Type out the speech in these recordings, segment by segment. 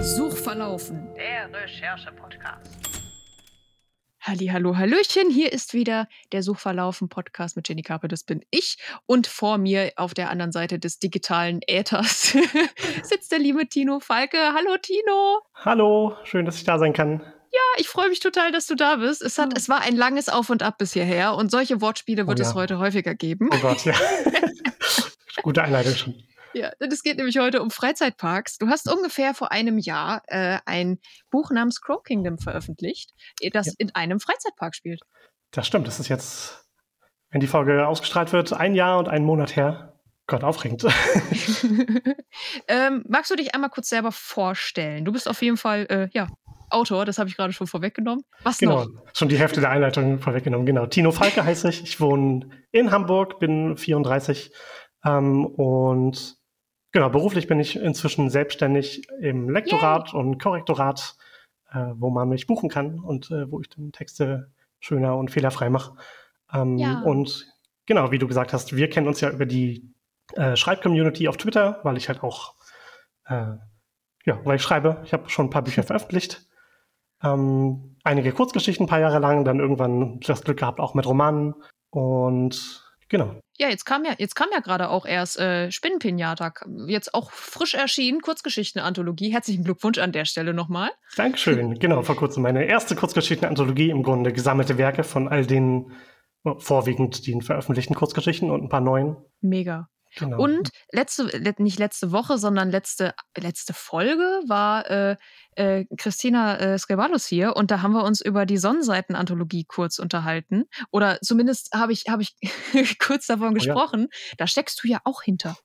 Suchverlaufen. Der Recherche-Podcast. Halli, hallo, hallöchen. Hier ist wieder der Suchverlaufen-Podcast mit Jenny Kappe. Das bin ich. Und vor mir auf der anderen Seite des digitalen Äthers sitzt der liebe Tino Falke. Hallo, Tino. Hallo, schön, dass ich da sein kann. Ja, ich freue mich total, dass du da bist. Es, hat, es war ein langes Auf und Ab bis hierher und solche Wortspiele wird oh, ja. es heute häufiger geben. Oh Gott, ja. Gute Einleitung schon. Ja, es geht nämlich heute um Freizeitparks. Du hast ungefähr vor einem Jahr äh, ein Buch namens Crow Kingdom veröffentlicht, das ja. in einem Freizeitpark spielt. Das stimmt. Das ist jetzt, wenn die Folge ausgestrahlt wird, ein Jahr und einen Monat her. Gott, aufregend. ähm, magst du dich einmal kurz selber vorstellen? Du bist auf jeden Fall, äh, ja, Autor, das habe ich gerade schon vorweggenommen. Was genau, noch? schon die Hälfte der Einleitung vorweggenommen, genau. Tino Falke heiße ich. Ich wohne in Hamburg, bin 34 ähm, und Genau, beruflich bin ich inzwischen selbstständig im Lektorat Yay. und Korrektorat, äh, wo man mich buchen kann und äh, wo ich dann Texte schöner und fehlerfrei mache. Ähm, ja. Und genau, wie du gesagt hast, wir kennen uns ja über die äh, Schreibcommunity auf Twitter, weil ich halt auch, äh, ja, weil ich schreibe. Ich habe schon ein paar Bücher veröffentlicht. Ähm, einige Kurzgeschichten ein paar Jahre lang, dann irgendwann das Glück gehabt, auch mit Romanen. Und Genau. Ja, jetzt kam ja, jetzt kam ja gerade auch erst äh, Spinnenpinata, jetzt auch frisch erschienen, Kurzgeschichten-Anthologie. Herzlichen Glückwunsch an der Stelle nochmal. Dankeschön. genau, vor kurzem meine erste Kurzgeschichten-Anthologie, im Grunde gesammelte Werke von all den vorwiegend den veröffentlichten Kurzgeschichten und ein paar neuen. Mega. Genau. Und letzte, nicht letzte Woche, sondern letzte, letzte Folge war äh, äh, Christina äh, Scribalus hier und da haben wir uns über die Sonnenseiten-Anthologie kurz unterhalten. Oder zumindest habe ich, hab ich kurz davon gesprochen. Oh, ja. Da steckst du ja auch hinter.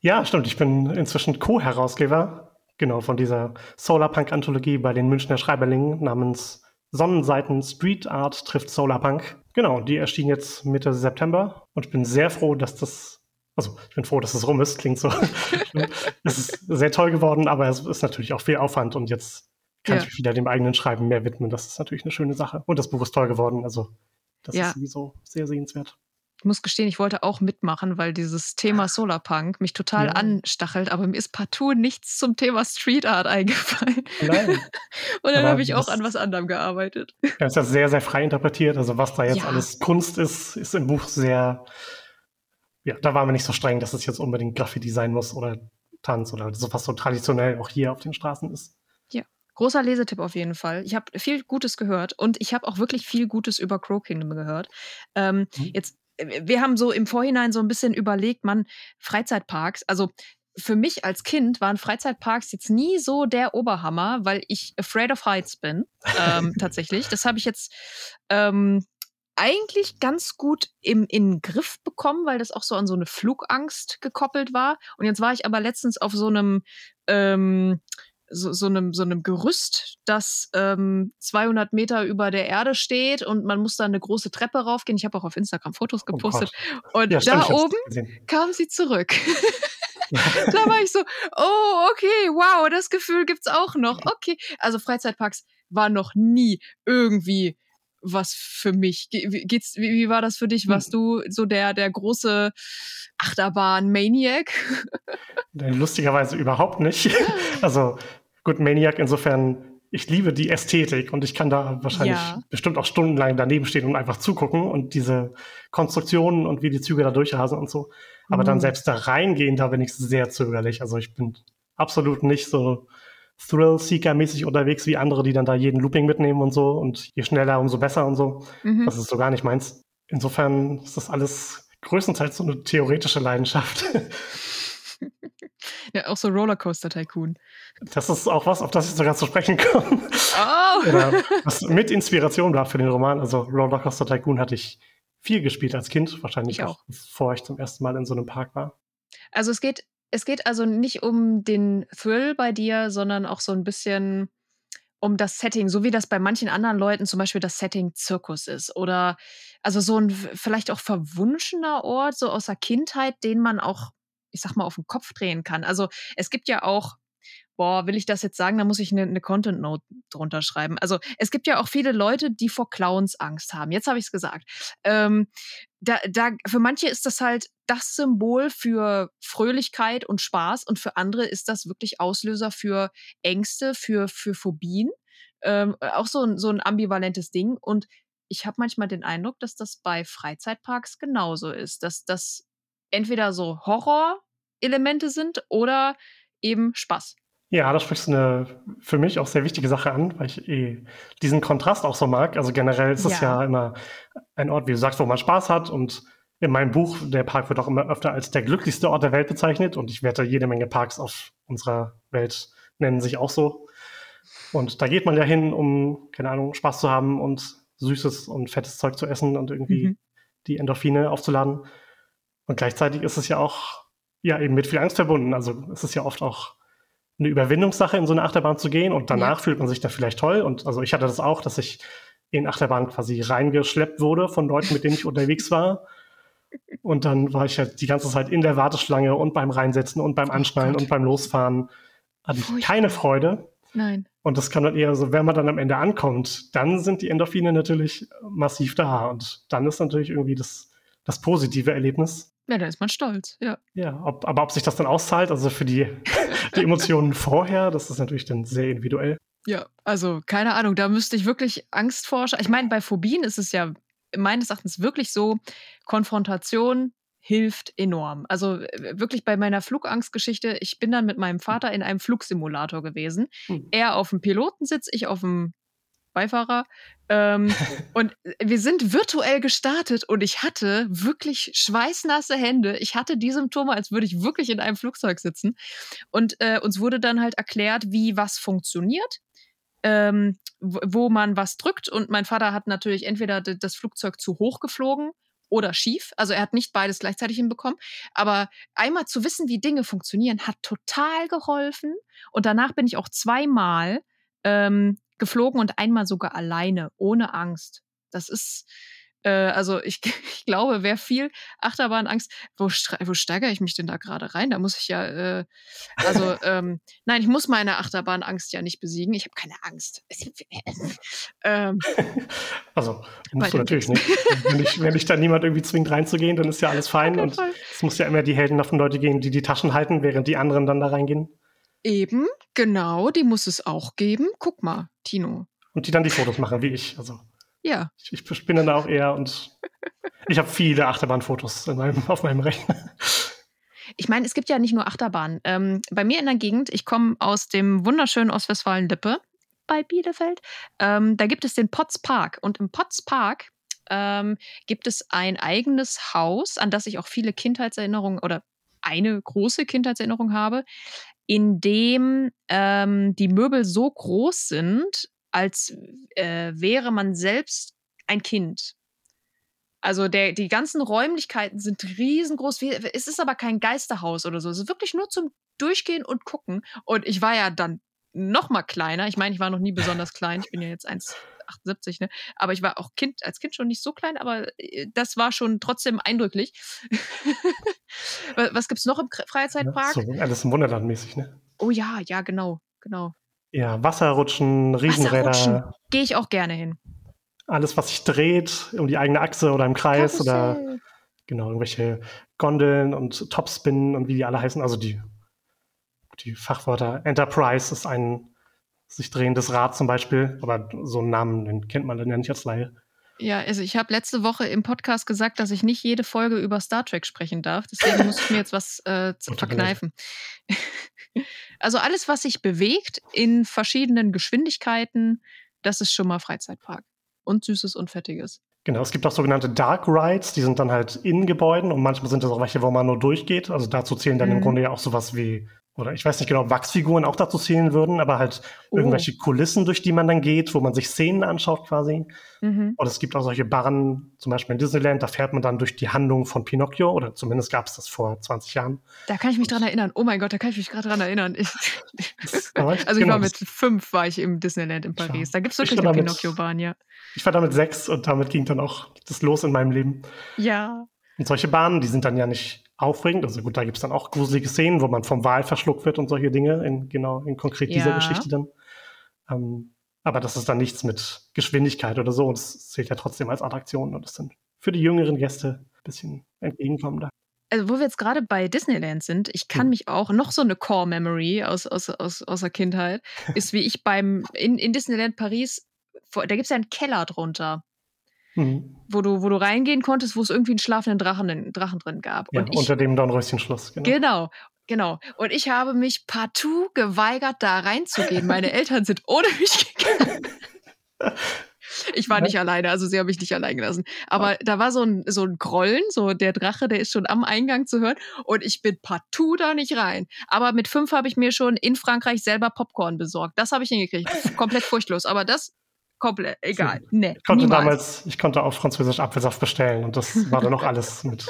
Ja, stimmt. Ich bin inzwischen Co-Herausgeber, genau, von dieser Solarpunk-Anthologie bei den Münchner Schreiberlingen namens Sonnenseiten Street Art trifft Solarpunk. Genau, die erschien jetzt Mitte September und ich bin sehr froh, dass das also ich bin froh, dass es rum ist, klingt so. es ist sehr toll geworden, aber es ist natürlich auch viel Aufwand und jetzt kann ja. ich wieder dem eigenen Schreiben mehr widmen. Das ist natürlich eine schöne Sache. Und das Buch ist toll geworden, also das ja. ist sowieso sehr sehenswert. Ich muss gestehen, ich wollte auch mitmachen, weil dieses Thema Solarpunk mich total ja. anstachelt, aber mir ist partout nichts zum Thema Street Art eingefallen. Nein. Und dann habe ich auch an was anderem gearbeitet. Ja, ist ja sehr, sehr frei interpretiert. Also was da jetzt alles Kunst ist, ist im Buch sehr ja, da waren wir nicht so streng, dass es jetzt unbedingt Graffiti sein muss oder Tanz oder so was so traditionell auch hier auf den Straßen ist. Ja, großer Lesetipp auf jeden Fall. Ich habe viel Gutes gehört und ich habe auch wirklich viel Gutes über Crow Kingdom gehört. Ähm, mhm. Jetzt, wir haben so im Vorhinein so ein bisschen überlegt, man, Freizeitparks, also für mich als Kind waren Freizeitparks jetzt nie so der Oberhammer, weil ich afraid of heights bin, ähm, tatsächlich. Das habe ich jetzt ähm, eigentlich ganz gut im, in den Griff bekommen, weil das auch so an so eine Flugangst gekoppelt war. Und jetzt war ich aber letztens auf so einem, ähm, so, so, einem, so einem Gerüst, das ähm, 200 Meter über der Erde steht und man muss da eine große Treppe raufgehen. Ich habe auch auf Instagram Fotos oh gepostet. Oh und ja, da stimmt, oben kam sie zurück. da war ich so, oh, okay, wow, das Gefühl gibt's auch noch. Okay. Also Freizeitparks war noch nie irgendwie was für mich. Geht's, wie, wie war das für dich? Warst hm. du so der, der große Achterbahn-Maniac? Lustigerweise überhaupt nicht. Also gut, Maniac insofern, ich liebe die Ästhetik und ich kann da wahrscheinlich ja. bestimmt auch stundenlang daneben stehen und einfach zugucken und diese Konstruktionen und wie die Züge da durchrasen und so. Aber mhm. dann selbst da reingehen, da bin ich sehr zögerlich. Also ich bin absolut nicht so Thrill-Seeker-mäßig unterwegs wie andere, die dann da jeden Looping mitnehmen und so. Und je schneller, umso besser und so. Mhm. Das ist so gar nicht meins. Insofern ist das alles größtenteils so eine theoretische Leidenschaft. Ja, auch so Rollercoaster Tycoon. Das ist auch was, auf das ich sogar zu sprechen komme. Oh. Oder was mit Inspiration war für den Roman. Also Rollercoaster Tycoon hatte ich viel gespielt als Kind, wahrscheinlich ich auch, bevor ich zum ersten Mal in so einem Park war. Also es geht es geht also nicht um den Thrill bei dir, sondern auch so ein bisschen um das Setting, so wie das bei manchen anderen Leuten zum Beispiel das Setting Zirkus ist. Oder also so ein vielleicht auch verwunschener Ort, so aus der Kindheit, den man auch, ich sag mal, auf den Kopf drehen kann. Also es gibt ja auch boah, will ich das jetzt sagen? Da muss ich eine, eine Content Note drunter schreiben. Also es gibt ja auch viele Leute, die vor Clowns Angst haben. Jetzt habe ich es gesagt. Ähm, da, da, für manche ist das halt das Symbol für Fröhlichkeit und Spaß und für andere ist das wirklich Auslöser für Ängste, für, für Phobien. Ähm, auch so ein, so ein ambivalentes Ding. Und ich habe manchmal den Eindruck, dass das bei Freizeitparks genauso ist, dass das entweder so Horror-Elemente sind oder eben Spaß. Ja, da sprichst du eine für mich auch sehr wichtige Sache an, weil ich eh diesen Kontrast auch so mag. Also generell ist es ja. ja immer ein Ort, wie du sagst, wo man Spaß hat. Und in meinem Buch, der Park wird auch immer öfter als der glücklichste Ort der Welt bezeichnet. Und ich wette, jede Menge Parks auf unserer Welt nennen sich auch so. Und da geht man ja hin, um, keine Ahnung, Spaß zu haben und süßes und fettes Zeug zu essen und irgendwie mhm. die Endorphine aufzuladen. Und gleichzeitig ist es ja auch ja eben mit viel Angst verbunden. Also es ist ja oft auch eine Überwindungssache, in so eine Achterbahn zu gehen und danach ja. fühlt man sich da vielleicht toll. Und also ich hatte das auch, dass ich in Achterbahn quasi reingeschleppt wurde von Leuten, mit denen ich unterwegs war. Und dann war ich halt die ganze Zeit in der Warteschlange und beim Reinsetzen und beim oh Anschnallen oh und beim Losfahren. Hatte ich keine Freude. Nein. Und das kann dann eher so, wenn man dann am Ende ankommt, dann sind die Endorphine natürlich massiv da. Und dann ist natürlich irgendwie das, das positive Erlebnis. Ja, da ist man stolz, ja. Ja, ob, aber ob sich das dann auszahlt, also für die, die Emotionen vorher, das ist natürlich dann sehr individuell. Ja, also keine Ahnung, da müsste ich wirklich Angst forschen. Ich meine, bei Phobien ist es ja meines Erachtens wirklich so, Konfrontation hilft enorm. Also wirklich bei meiner Flugangstgeschichte, ich bin dann mit meinem Vater in einem Flugsimulator gewesen. Hm. Er auf dem Pilotensitz, ich auf dem Beifahrer. Ähm, und wir sind virtuell gestartet und ich hatte wirklich schweißnasse Hände. Ich hatte die Symptome, als würde ich wirklich in einem Flugzeug sitzen. Und äh, uns wurde dann halt erklärt, wie was funktioniert. Ähm, wo man was drückt. Und mein Vater hat natürlich entweder das Flugzeug zu hoch geflogen oder schief. Also er hat nicht beides gleichzeitig hinbekommen. Aber einmal zu wissen, wie Dinge funktionieren, hat total geholfen. Und danach bin ich auch zweimal ähm, geflogen und einmal sogar alleine, ohne Angst. Das ist, äh, also ich, ich glaube, wer viel Achterbahnangst, wo, wo steigere ich mich denn da gerade rein? Da muss ich ja, äh, also ähm, nein, ich muss meine Achterbahnangst ja nicht besiegen. Ich habe keine Angst. ähm, also musst du natürlich nicht. wenn, ich, wenn dich da niemand irgendwie zwingt reinzugehen, dann ist ja alles fein. Und es muss ja immer die heldenhaften Leute gehen, die die Taschen halten, während die anderen dann da reingehen. Eben, genau, die muss es auch geben. Guck mal, Tino. Und die dann die Fotos machen, wie ich. Also, ja. Ich, ich bin dann auch eher und ich habe viele Achterbahnfotos meinem, auf meinem Rechner. Ich meine, es gibt ja nicht nur Achterbahnen. Ähm, bei mir in der Gegend, ich komme aus dem wunderschönen Ostwestfalen-Lippe bei Bielefeld, ähm, da gibt es den Potts Park. Und im Potts Park ähm, gibt es ein eigenes Haus, an das ich auch viele Kindheitserinnerungen oder eine große Kindheitserinnerung habe, in dem ähm, die Möbel so groß sind, als äh, wäre man selbst ein Kind. Also der, die ganzen Räumlichkeiten sind riesengroß. Es ist aber kein Geisterhaus oder so. Es ist wirklich nur zum Durchgehen und gucken. Und ich war ja dann noch mal kleiner. Ich meine, ich war noch nie besonders klein. Ich bin ja jetzt 1,78, ne? Aber ich war auch Kind, als Kind schon nicht so klein, aber äh, das war schon trotzdem eindrücklich. Was gibt's noch im Freizeitpark? Ja, so alles im Wunderland mäßig, ne? Oh ja, ja, genau, genau. Ja, Wasserrutschen, Riesenräder. Wasserrutschen. Gehe ich auch gerne hin. Alles, was sich dreht, um die eigene Achse oder im Kreis Karussell. oder genau, irgendwelche Gondeln und Topspinnen und wie die alle heißen. Also die, die Fachwörter. Enterprise ist ein sich drehendes Rad zum Beispiel, aber so einen Namen den kennt man dann ja nicht als Laie. Ja, also ich habe letzte Woche im Podcast gesagt, dass ich nicht jede Folge über Star Trek sprechen darf. Deswegen muss ich mir jetzt was äh, verkneifen. also alles, was sich bewegt in verschiedenen Geschwindigkeiten, das ist schon mal Freizeitpark. Und Süßes und Fettiges. Genau, es gibt auch sogenannte Dark Rides, die sind dann halt in Gebäuden und manchmal sind das auch welche, wo man nur durchgeht. Also dazu zählen dann mhm. im Grunde ja auch sowas wie oder ich weiß nicht genau, ob Wachsfiguren auch dazu zählen würden, aber halt oh. irgendwelche Kulissen, durch die man dann geht, wo man sich Szenen anschaut quasi. Mhm. Oder es gibt auch solche Barren, zum Beispiel in Disneyland, da fährt man dann durch die Handlung von Pinocchio, oder zumindest gab es das vor 20 Jahren. Da kann ich mich dran erinnern. Oh mein Gott, da kann ich mich gerade dran erinnern. Ich, also ich genau, war mit fünf war ich im Disneyland in Paris. Da gibt es wirklich eine Pinocchio-Bahn, ja. Ich war damit sechs und damit ging dann auch das los in meinem Leben. Ja. Und solche Bahnen, die sind dann ja nicht aufregend. Also gut, da gibt es dann auch gruselige Szenen, wo man vom Wal verschluckt wird und solche Dinge, in, genau, in konkret dieser Ja. Geschichte dann. Ähm, aber das ist dann nichts mit Geschwindigkeit oder so. Und es zählt ja trotzdem als Attraktion und ist dann für die jüngeren Gäste ein bisschen entgegenkommender. Also, wo wir jetzt gerade bei Disneyland sind, ich kann Hm. mich auch noch so eine Core-Memory aus, aus, aus, aus der Kindheit, ist wie ich beim in, in Disneyland Paris, da gibt es ja einen Keller drunter, Mhm. wo du, wo du reingehen konntest, wo es irgendwie einen schlafenden Drachen, Drachen drin gab. Ja, Und ich, unter dem Dornröschenschluss. Genau. Genau, genau. Und ich habe mich partout geweigert, da reinzugehen. Meine Eltern sind ohne mich gegangen. Ich war Ja. nicht alleine, also sie haben mich nicht allein gelassen. Aber da war so ein, so ein Grollen, so der Drache, der ist schon am Eingang zu hören. Und ich bin partout da nicht rein. Aber mit fünf habe ich mir schon in Frankreich selber Popcorn besorgt. Das habe ich hingekriegt. Komplett furchtlos. Aber das komplett egal. Nee, Ich konnte niemals. damals, ich konnte auf Französisch Apfelsaft bestellen und das war dann noch alles mit,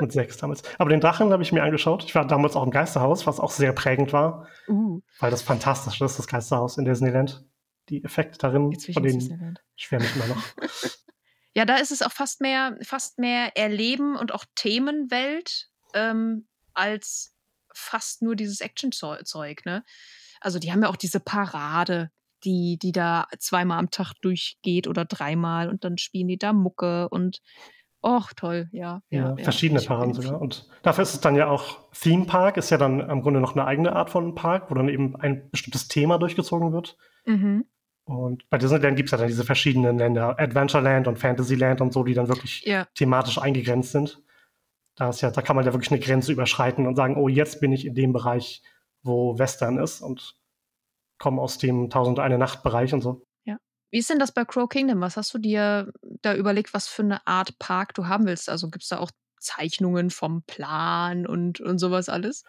mit sechs damals. Aber den Drachen habe ich mir angeschaut. Ich war damals auch im Geisterhaus, was auch sehr prägend war, Uh, weil das fantastisch ist, das Geisterhaus in Disneyland. Die Effekte darin, jetzt von denen schwärme ich immer noch. Ja, da ist es auch fast mehr, fast mehr Erleben und auch Themenwelt ähm, als fast nur dieses Action-Zeug, ne? Also die haben ja auch diese Parade, die, die da zweimal am Tag durchgeht oder dreimal und dann spielen die da Mucke und och, toll, ja. Ja, ja, verschiedene bin- sogar. Und dafür ist es dann ja auch Theme Park, ist ja dann im Grunde noch eine eigene Art von Park, wo dann eben ein bestimmtes Thema durchgezogen wird. Mhm. Und bei Disneyland gibt es ja dann diese verschiedenen Länder, Adventureland und Fantasyland und so, die dann wirklich Ja, thematisch eingegrenzt sind. Da, ist ja, da kann man ja wirklich eine Grenze überschreiten und sagen, oh, jetzt bin ich in dem Bereich, wo Western ist und komme aus dem Tausend eine Nacht Bereich und so. Wie ist denn das bei Crow Kingdom? Was hast du dir da überlegt, was für eine Art Park du haben willst? Also gibt es da auch Zeichnungen vom Plan und, und sowas alles?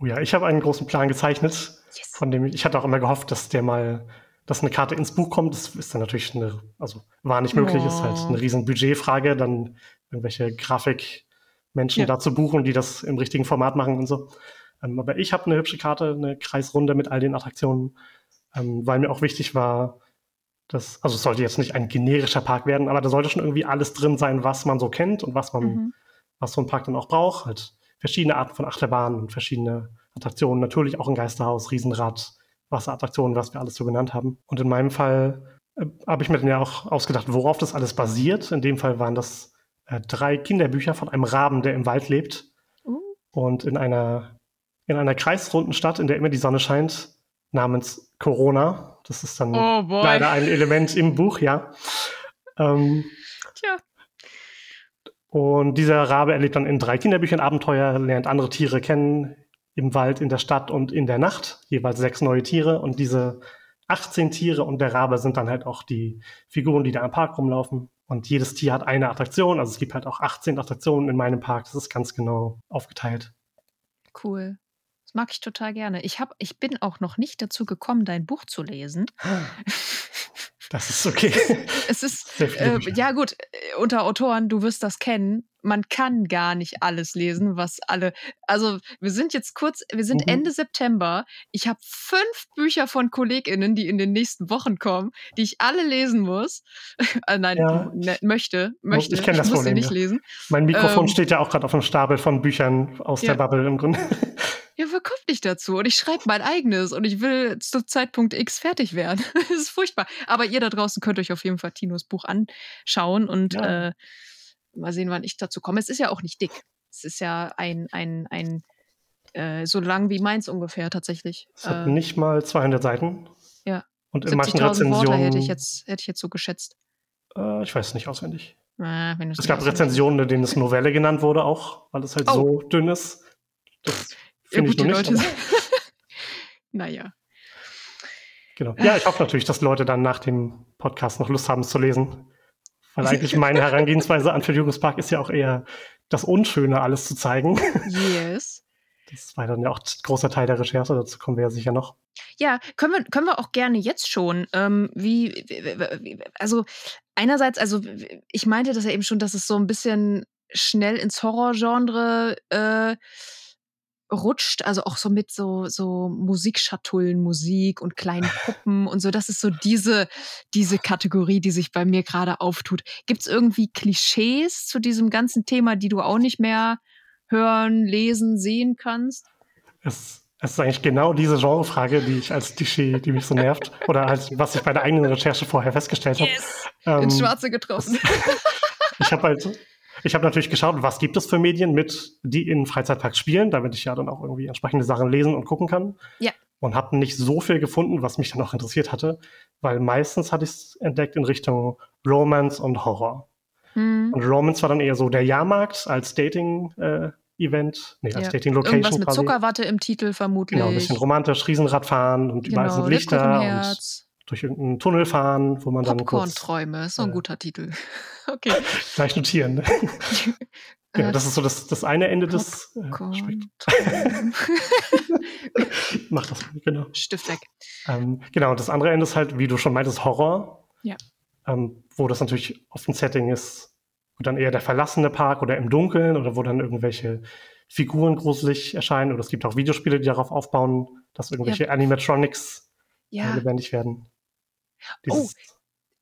Oh ja, ich habe einen großen Plan gezeichnet, Yes. von dem ich, ich hatte auch immer gehofft, dass der mal, dass eine Karte ins Buch kommt. Das ist dann natürlich eine, also war nicht möglich, ist halt Oh. eine riesen Budgetfrage, dann irgendwelche Grafikmenschen Ja. dazu buchen, die das im richtigen Format machen und so. Ähm, aber ich habe eine hübsche Karte, eine Kreisrunde mit all den Attraktionen, ähm, weil mir auch wichtig war, dass, also es sollte jetzt nicht ein generischer Park werden, aber da sollte schon irgendwie alles drin sein, was man so kennt und was man, Mhm. was so ein Park dann auch braucht. Halt verschiedene Arten von Achterbahnen und verschiedene Attraktionen, natürlich auch ein Geisterhaus, Riesenrad, Wasserattraktionen, was wir alles so genannt haben. Und in meinem Fall äh, habe ich mir dann ja auch ausgedacht, worauf das alles basiert. In dem Fall waren das äh, drei Kinderbücher von einem Raben, der im Wald lebt Uh. und in einer, in einer kreisrunden Stadt, in der immer die Sonne scheint, namens Corona. Das ist dann Oh leider ein Element im Buch, ja. Ähm, Tja. und dieser Rabe erlebt dann in drei Kinderbüchern Abenteuer, lernt andere Tiere kennen, im Wald, in der Stadt und in der Nacht, jeweils sechs neue Tiere. Und diese 18 Tiere und der Rabe sind dann halt auch die Figuren, die da im Park rumlaufen. Und jedes Tier hat eine Attraktion. Also es gibt halt auch 18 Attraktionen in meinem Park. Das ist ganz genau aufgeteilt. Cool. Mag ich total gerne. Ich, hab, ich bin auch noch nicht dazu gekommen, dein Buch zu lesen. Das ist okay. Es ist, äh, ja gut, äh, unter Autoren, du wirst das kennen. Man kann gar nicht alles lesen, was alle. Also, wir sind jetzt kurz, wir sind Mhm. Ende September. Ich habe fünf Bücher von KollegInnen, die in den nächsten Wochen kommen, die ich alle lesen muss. äh, nein, Ja. ne, möchte, möchte. ich kenn das muss sie Problem, nicht ja. lesen. Mein Mikrofon Ähm, steht ja auch gerade auf einem Stapel von Büchern aus Ja. der Bubble im Grunde. Ja, wer kommt nicht dazu? Und ich schreibe mein eigenes und ich will zu Zeitpunkt X fertig werden. das ist furchtbar. Aber ihr da draußen könnt euch auf jeden Fall Tinos Buch anschauen und Ja. äh, mal sehen, wann ich dazu komme. Es ist ja auch nicht dick. Es ist ja ein, ein, ein äh, so lang wie meins ungefähr tatsächlich. Es hat Äh, nicht mal 200 Seiten. Ja. Und in manchen 70.000 Rezensionen. Worte hätte ich, jetzt, hätte ich jetzt so geschätzt. Äh, ich weiß es nicht auswendig. Du's Es gab Rezensionen, in denen es Novelle genannt wurde, auch, weil es halt Oh. so dünn ist. Das Ja, finde ich gut, die nicht. Leute. naja. Genau. Ja, ich hoffe natürlich, dass Leute dann nach dem Podcast noch Lust haben, es zu lesen. Weil eigentlich meine Herangehensweise an Vergnügungspark ist ja auch eher das Unschöne, alles zu zeigen. Yes. Das war dann ja auch ein großer Teil der Recherche, dazu kommen wir ja sicher noch. Ja, können wir, können wir auch gerne jetzt schon. Ähm, wie, also einerseits, also ich meinte das ja eben schon, dass es so ein bisschen schnell ins Horrorgenre äh, rutscht, also auch so mit so, so Musikschatullen, Musik und kleinen Puppen und so. Das ist so diese, diese Kategorie, die sich bei mir gerade auftut. Gibt es irgendwie Klischees zu diesem ganzen Thema, die du auch nicht mehr hören, lesen, sehen kannst? Es es ist eigentlich genau diese Genrefrage, die ich als Klischee, die mich so nervt, oder als was ich bei der eigenen Recherche vorher festgestellt habe. Yes, ähm, ins Schwarze getroffen. ich habe halt, ich habe natürlich geschaut, was gibt es für Medien mit, die in Freizeitparks spielen, damit ich ja dann auch irgendwie entsprechende Sachen lesen und gucken kann. Ja. Und habe nicht so viel gefunden, was mich dann auch interessiert hatte, weil meistens hatte ich es entdeckt in Richtung Romance und Horror. Hm. Und Romance war dann eher so der Jahrmarkt als Dating. Äh, Event, nee, als ja. Dating Location. Irgendwas mit quasi. Zuckerwatte im Titel vermutlich. Genau, ein bisschen romantisch, Riesenrad fahren und genau, überall sind Lichter und durch irgendeinen Tunnel fahren, wo man dann Popcorn-Träume, ist so ein äh, guter Titel. okay. Gleich notieren. genau, das ist so das, das eine Ende des äh, Mach das, genau. Stift weg. Ähm, genau, das andere Ende ist halt, wie du schon meintest, Horror. Ja. Ähm, wo das natürlich oft ein Setting ist, wo dann eher der verlassene Park oder im Dunkeln oder wo dann irgendwelche Figuren gruselig erscheinen. Oder es gibt auch Videospiele, die darauf aufbauen, dass irgendwelche ja. Animatronics äh, ja. lebendig werden. Dieses, oh,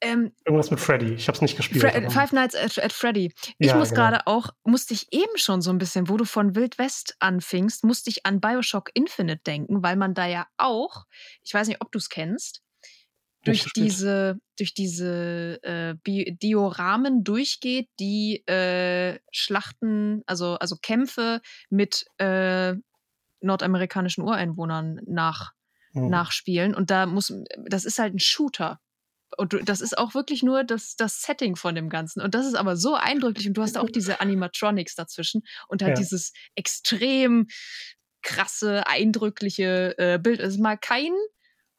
ähm, irgendwas mit Freddy. Ich habe es nicht gespielt. Fre Five Nights at, at Freddy. Ich ja, muss genau. gerade auch, musste ich eben schon so ein bisschen, wo du von Wild West anfingst, musste ich an Bioshock Infinite denken, weil man da ja auch, ich weiß nicht, ob du es kennst, durch diese, durch diese äh, Dioramen durchgeht, die äh, Schlachten, also, also Kämpfe mit äh, nordamerikanischen Ureinwohnern nach, mhm. nachspielen. Und da muss, das ist halt ein Shooter. Und das ist auch wirklich nur das, das Setting von dem Ganzen. Und das ist aber so eindrücklich. Und du hast auch diese Animatronics dazwischen und halt ja. dieses extrem krasse, eindrückliche äh, Bild. Es ist mal kein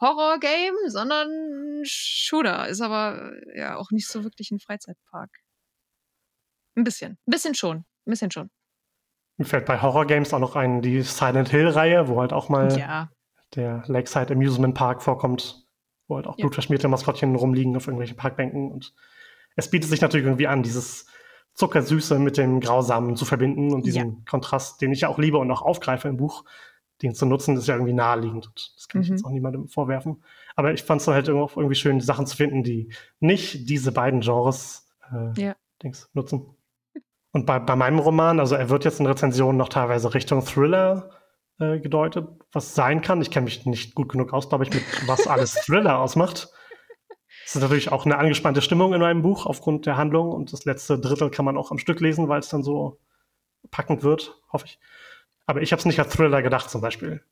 Horror-Game, sondern ein Shooter. Ist aber ja auch nicht so wirklich ein Freizeitpark. Ein bisschen. Ein bisschen schon. Ein bisschen schon. Mir fällt bei Horror-Games auch noch ein, die Silent Hill-Reihe, wo halt auch mal ja. Der Lakeside Amusement Park vorkommt, wo halt auch ja. blutverschmierte Maskottchen rumliegen auf irgendwelchen Parkbänken. Und es bietet sich natürlich irgendwie an, dieses Zuckersüße mit dem Grausamen zu verbinden und diesen ja. Kontrast, den ich ja auch liebe und auch aufgreife im Buch, den zu nutzen, ist ja irgendwie naheliegend. Das kann ich jetzt mhm. auch niemandem vorwerfen. Aber ich fand es halt auch irgendwie schön, Sachen zu finden, die nicht diese beiden Genres äh, ja. Dings nutzen. Und bei, bei meinem Roman, also er wird jetzt in Rezensionen noch teilweise Richtung Thriller äh, gedeutet, was sein kann. Ich kenne mich nicht gut genug aus, glaube ich, mit was alles Thriller ausmacht. Es ist natürlich auch eine angespannte Stimmung in meinem Buch aufgrund der Handlung und das letzte Drittel kann man auch am Stück lesen, weil es dann so packend wird, hoffe ich. Aber ich habe es nicht als Thriller gedacht, zum Beispiel.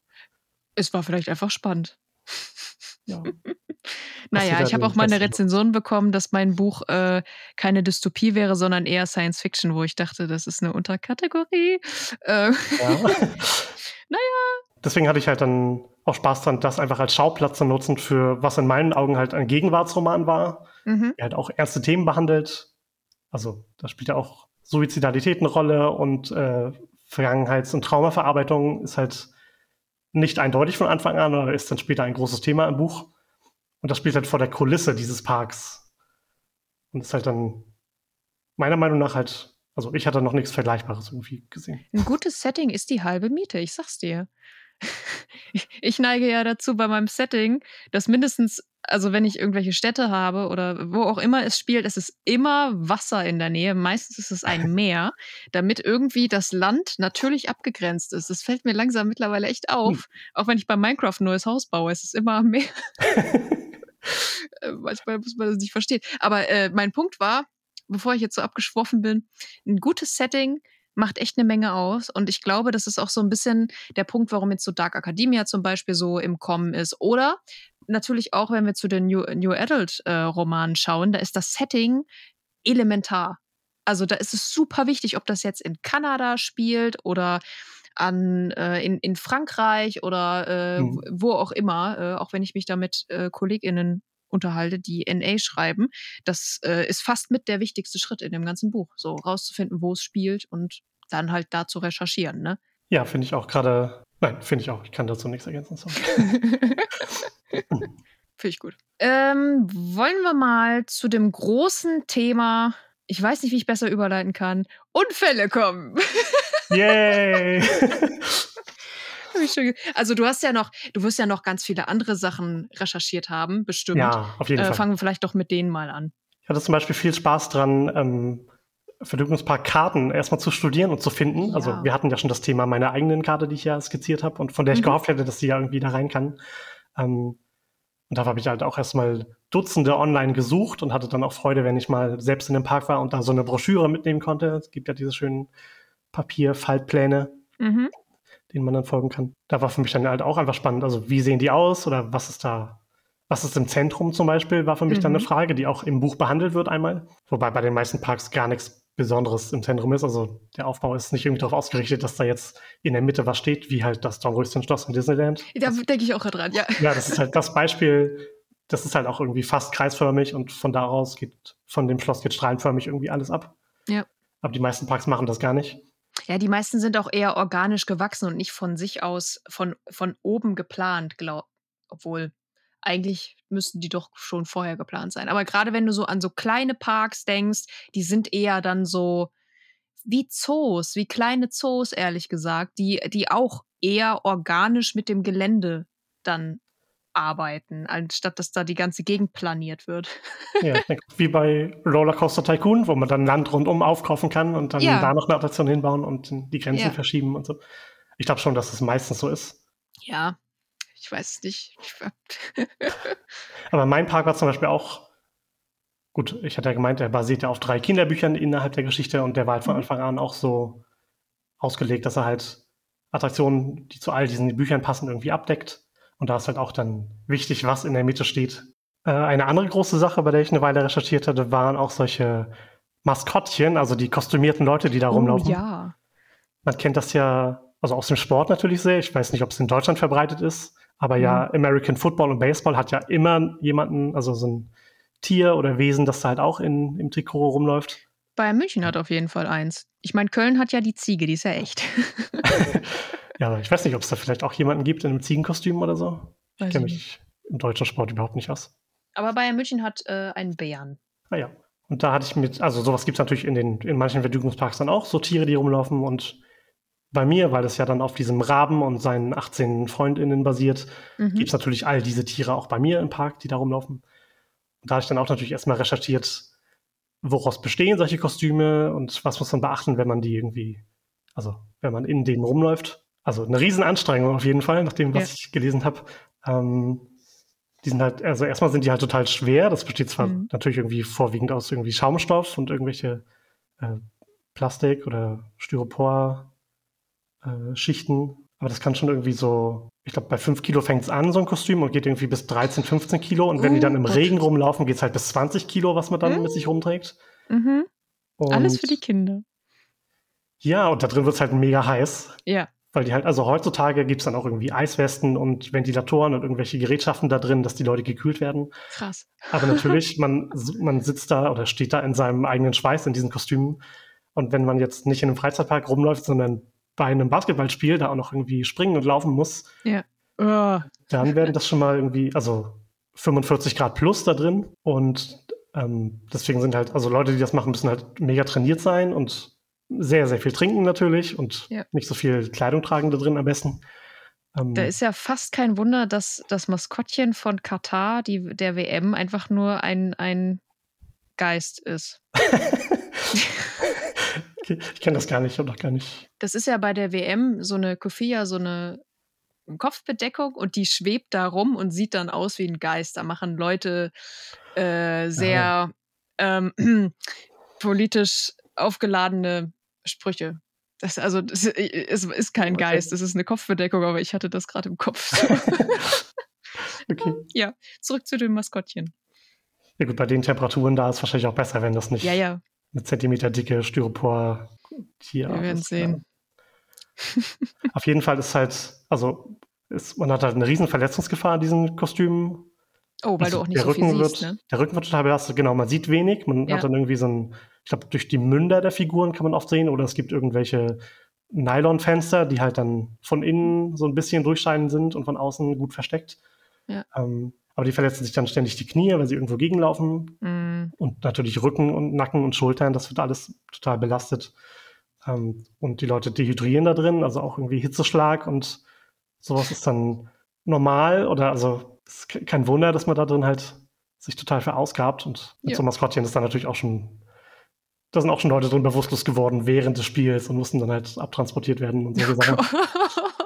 Es war vielleicht einfach spannend. Ja. naja, ich habe auch mal eine Rezension bekommen, dass mein Buch äh, keine Dystopie wäre, sondern eher Science Fiction, wo ich dachte, das ist eine Unterkategorie. Äh, ja. naja. Deswegen hatte ich halt dann auch Spaß dran, das einfach als Schauplatz zu nutzen für was in meinen Augen halt ein Gegenwartsroman war, mhm. der halt auch ernste Themen behandelt. Also da spielt ja auch Suizidalität eine Rolle und äh, Vergangenheits- und Traumaverarbeitung ist halt nicht eindeutig von Anfang an, oder ist dann später ein großes Thema im Buch. Und das spielt halt vor der Kulisse dieses Parks. Und ist halt dann meiner Meinung nach halt, also ich hatte noch nichts Vergleichbares irgendwie gesehen. Ein gutes Setting ist die halbe Miete, ich sag's dir. Ich neige ja dazu bei meinem Setting, dass mindestens also wenn ich irgendwelche Städte habe oder wo auch immer es spielt, es ist immer Wasser in der Nähe. Meistens ist es ein Meer, damit irgendwie das Land natürlich abgegrenzt ist. Das fällt mir langsam mittlerweile echt auf. Hm. Auch wenn ich bei Minecraft ein neues Haus baue, es ist immer am Meer. Äh, manchmal muss man das nicht verstehen. Aber äh, mein Punkt war, bevor ich jetzt so abgeschworfen bin, ein gutes Setting macht echt eine Menge aus. Und ich glaube, das ist auch so ein bisschen der Punkt, warum jetzt so Dark Academia zum Beispiel so im Kommen ist. Oder natürlich auch, wenn wir zu den New, New Adult äh, Romanen schauen, da ist das Setting elementar. Also da ist es super wichtig, ob das jetzt in Kanada spielt oder an, äh, in, in Frankreich oder äh, mhm. wo auch immer, äh, auch wenn ich mich da mit äh, KollegInnen unterhalte, die NA schreiben. Das äh, ist fast mit der wichtigste Schritt in dem ganzen Buch, so rauszufinden, wo es spielt und dann halt da zu recherchieren. Ne? Ja, finde ich auch gerade. Nein, finde ich auch. Ich kann dazu nichts ergänzen. Finde ich gut. Ähm, wollen wir mal zu dem großen Thema, ich weiß nicht, wie ich besser überleiten kann, Unfälle kommen. Yay! also du hast ja noch, du wirst ja noch ganz viele andere Sachen recherchiert haben, bestimmt. Ja, auf jeden äh, Fall. Fangen wir vielleicht doch mit denen mal an. Ich hatte zum Beispiel viel Spaß dran, ähm, Vergnügungspark-Karten erstmal zu studieren und zu finden. Also, ja. Also wir hatten ja schon das Thema meiner eigenen Karte, die ich ja skizziert habe und von der ich mhm. gehofft hätte, dass sie ja irgendwie da rein kann. Ähm, und da habe ich halt auch erstmal Dutzende online gesucht und hatte dann auch Freude, wenn ich mal selbst in dem Park war und da so eine Broschüre mitnehmen konnte. Es gibt ja diese schönen Papierfaltpläne, mhm. denen man dann folgen kann. Da war für mich dann halt auch einfach spannend. Also wie sehen die aus oder was ist da, was ist im Zentrum zum Beispiel, war für mich mhm. dann eine mhm. Frage, die auch im Buch behandelt wird einmal. Wobei bei den meisten Parks gar nichts Besonderes im Zentrum ist. Also der Aufbau ist nicht irgendwie darauf ausgerichtet, dass da jetzt in der Mitte was steht, wie halt das Dornröschen-Schloss in Disneyland. Da denke ich auch dran, ja. Ja, das ist halt das Beispiel, das ist halt auch irgendwie fast kreisförmig und von daraus geht, von dem Schloss geht strahlenförmig irgendwie alles ab. Ja. Aber die meisten Parks machen das gar nicht. Ja, die meisten sind auch eher organisch gewachsen und nicht von sich aus, von, von oben geplant, glaub, obwohl eigentlich müssten die doch schon vorher geplant sein. Aber gerade wenn du so an so kleine Parks denkst, die sind eher dann so wie Zoos, wie kleine Zoos, ehrlich gesagt, die, die auch eher organisch mit dem Gelände dann arbeiten, anstatt dass da die ganze Gegend planiert wird. Ja, wie bei Rollercoaster Tycoon, wo man dann Land rundum aufkaufen kann und dann ja. da noch eine Attraktion hinbauen und die Grenzen ja. verschieben und so. Ich glaube schon, dass es meistens so ist. Ja, ich weiß es nicht. Aber mein Park war zum Beispiel auch, gut, ich hatte ja gemeint, der basiert ja auf drei Kinderbüchern innerhalb der Geschichte und der war halt von mhm. Anfang an auch so ausgelegt, dass er halt Attraktionen, die zu all diesen Büchern passen, irgendwie abdeckt. Und da ist halt auch dann wichtig, was in der Mitte steht. Äh, eine andere große Sache, bei der ich eine Weile recherchiert hatte, waren auch solche Maskottchen, also die kostümierten Leute, die da oh, rumlaufen. Ja. Man kennt das ja, also aus dem Sport natürlich sehr. Ich weiß nicht, ob es in Deutschland verbreitet ist. Aber mhm. ja, American Football und Baseball hat ja immer jemanden, also so ein Tier oder Wesen, das da halt auch in, im Trikot rumläuft. Bayern München hat auf jeden Fall eins. Ich meine, Köln hat ja die Ziege, die ist ja echt. ja, ich weiß nicht, ob es da vielleicht auch jemanden gibt in einem Ziegenkostüm oder so. Weiß ich kenne mich im deutschen Sport überhaupt nicht aus. Aber Bayern München hat äh, einen Bären. Ah ja. Und da hatte ich mit, also sowas gibt es natürlich in, den, in manchen Vergnügungsparks dann auch, so Tiere, die rumlaufen und bei mir, weil es ja dann auf diesem Raben und seinen 18 Freundinnen basiert, mhm. gibt es natürlich all diese Tiere auch bei mir im Park, die da rumlaufen. Und da habe ich dann auch natürlich erstmal recherchiert, woraus bestehen solche Kostüme und was muss man beachten, wenn man die irgendwie, also wenn man in denen rumläuft. Also eine Riesenanstrengung auf jeden Fall, nach dem, was ja. ich gelesen habe. Ähm, die sind halt, also erstmal sind die halt total schwer. Das besteht zwar mhm. natürlich irgendwie vorwiegend aus irgendwie Schaumstoff und irgendwelche äh, Plastik oder Styropor äh, Schichten. Aber das kann schon irgendwie so, ich glaube, bei 5 Kilo fängt es an, so ein Kostüm, und geht irgendwie bis 13, 15 Kilo. Und wenn die dann im Gott. Regen rumlaufen, geht es halt bis 20 Kilo, was man dann mhm. mit sich rumträgt. Mhm. Alles für die Kinder. Ja, und da drin wird es halt mega heiß. Ja. Weil die halt, also heutzutage gibt es dann auch irgendwie Eiswesten und Ventilatoren und irgendwelche Gerätschaften da drin, dass die Leute gekühlt werden. Krass. Aber natürlich, man, man sitzt da oder steht da in seinem eigenen Schweiß in diesen Kostümen. Und wenn man jetzt nicht in einem Freizeitpark rumläuft, sondern bei einem Basketballspiel da auch noch irgendwie springen und laufen muss, ja. uh. dann werden das schon mal irgendwie, also 45 Grad plus da drin. Und ähm, deswegen sind halt, also Leute, die das machen, müssen halt mega trainiert sein und sehr, sehr viel trinken natürlich und ja. nicht so viel Kleidung tragen da drin am besten. Ähm, da ist ja fast kein Wunder, dass das Maskottchen von Katar, die, der WM, einfach nur ein, ein Geist ist. Ich kenne das gar nicht, ich habe doch gar nicht. Das ist ja bei der WM so eine Kofia, so eine Kopfbedeckung und die schwebt da rum und sieht dann aus wie ein Geist. Da machen Leute äh, sehr ähm, politisch aufgeladene Sprüche. Das, also, das, äh, es ist kein okay. Geist, es ist eine Kopfbedeckung, aber ich hatte das gerade im Kopf. okay. Ja, zurück zu dem Maskottchen. Ja, gut, bei den Temperaturen da ist es wahrscheinlich auch besser, wenn das nicht ja, ja eine Zentimeter dicke Styropor. Wir werden sehen. Auf jeden Fall ist halt, also ist, man hat halt eine riesen Verletzungsgefahr in diesen Kostümen. Oh, weil also du auch nicht der so Rücken viel wird, siehst, ne? Der Rücken wird total belastet, genau. Man sieht wenig. Man ja. hat dann irgendwie so ein, ich glaube, durch die Münder der Figuren kann man oft sehen. Oder es gibt irgendwelche Nylonfenster, die halt dann von innen so ein bisschen durchscheinen sind und von außen gut versteckt. Ja. Ähm, aber die verletzen sich dann ständig die Knie, weil sie irgendwo gegenlaufen. Mm. Und natürlich Rücken und Nacken und Schultern, das wird alles total belastet. Ähm, und die Leute dehydrieren da drin, also auch irgendwie Hitzeschlag und sowas ist dann normal oder also ist kein Wunder, dass man da drin halt sich total verausgabt und mit ja. so Maskottchen ist dann natürlich auch schon da sind auch schon Leute drin bewusstlos geworden während des Spiels und mussten dann halt abtransportiert werden und solche Sachen.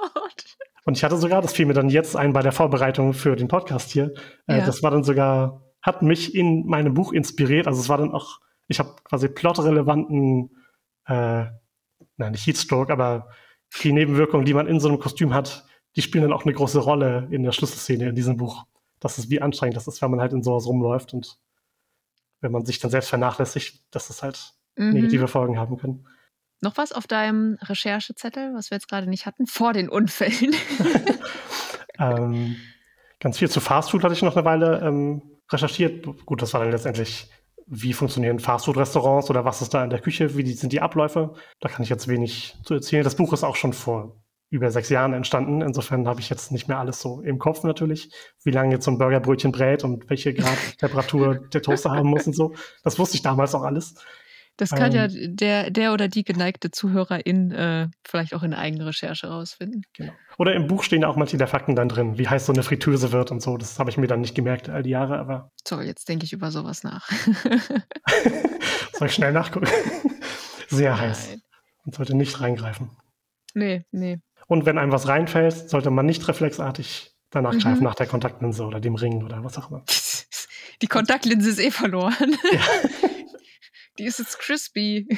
Und ich hatte sogar, das fiel mir dann jetzt ein bei der Vorbereitung für den Podcast hier, äh, ja. das war dann sogar, hat mich in meinem Buch inspiriert. Also es war dann auch, ich habe quasi plotrelevanten, äh, nein, nicht Heatstroke, aber die Nebenwirkungen, die man in so einem Kostüm hat, die spielen dann auch eine große Rolle in der Schlüsselszene in diesem Buch. Das ist, wie anstrengend das ist, wenn man halt in sowas rumläuft und wenn man sich dann selbst vernachlässigt, dass es halt mhm. negative Folgen haben können. Noch was auf deinem Recherchezettel, was wir jetzt gerade nicht hatten, vor den Unfällen? ähm, ganz viel zu Fastfood hatte ich noch eine Weile ähm, recherchiert. Gut, das war dann letztendlich, wie funktionieren Fastfood-Restaurants oder was ist da in der Küche, wie sind die Abläufe. Da kann ich jetzt wenig zu erzählen. Das Buch ist auch schon vor über sechs Jahren entstanden. Insofern habe ich jetzt nicht mehr alles so im Kopf natürlich, wie lange jetzt so ein Burgerbrötchen brät und welche Grad Temperatur der Toaster haben muss und so. Das wusste ich damals auch alles. Das kann ähm, ja der, der oder die geneigte Zuhörerin äh, vielleicht auch in eigener Recherche rausfinden. Genau. Oder im Buch stehen auch manche der Fakten dann drin, wie heiß so eine Fritteuse wird und so. Das habe ich mir dann nicht gemerkt all die Jahre, aber. So, jetzt denke ich über sowas nach. Soll ich schnell nachgucken? Sehr Nein. heiß. Und sollte nicht reingreifen. Nee, nee. Und wenn einem was reinfällt, sollte man nicht reflexartig danach mhm. greifen, nach der Kontaktlinse oder dem Ring oder was auch immer. Die Kontaktlinse ist eh verloren. Ja. Die ist jetzt crispy.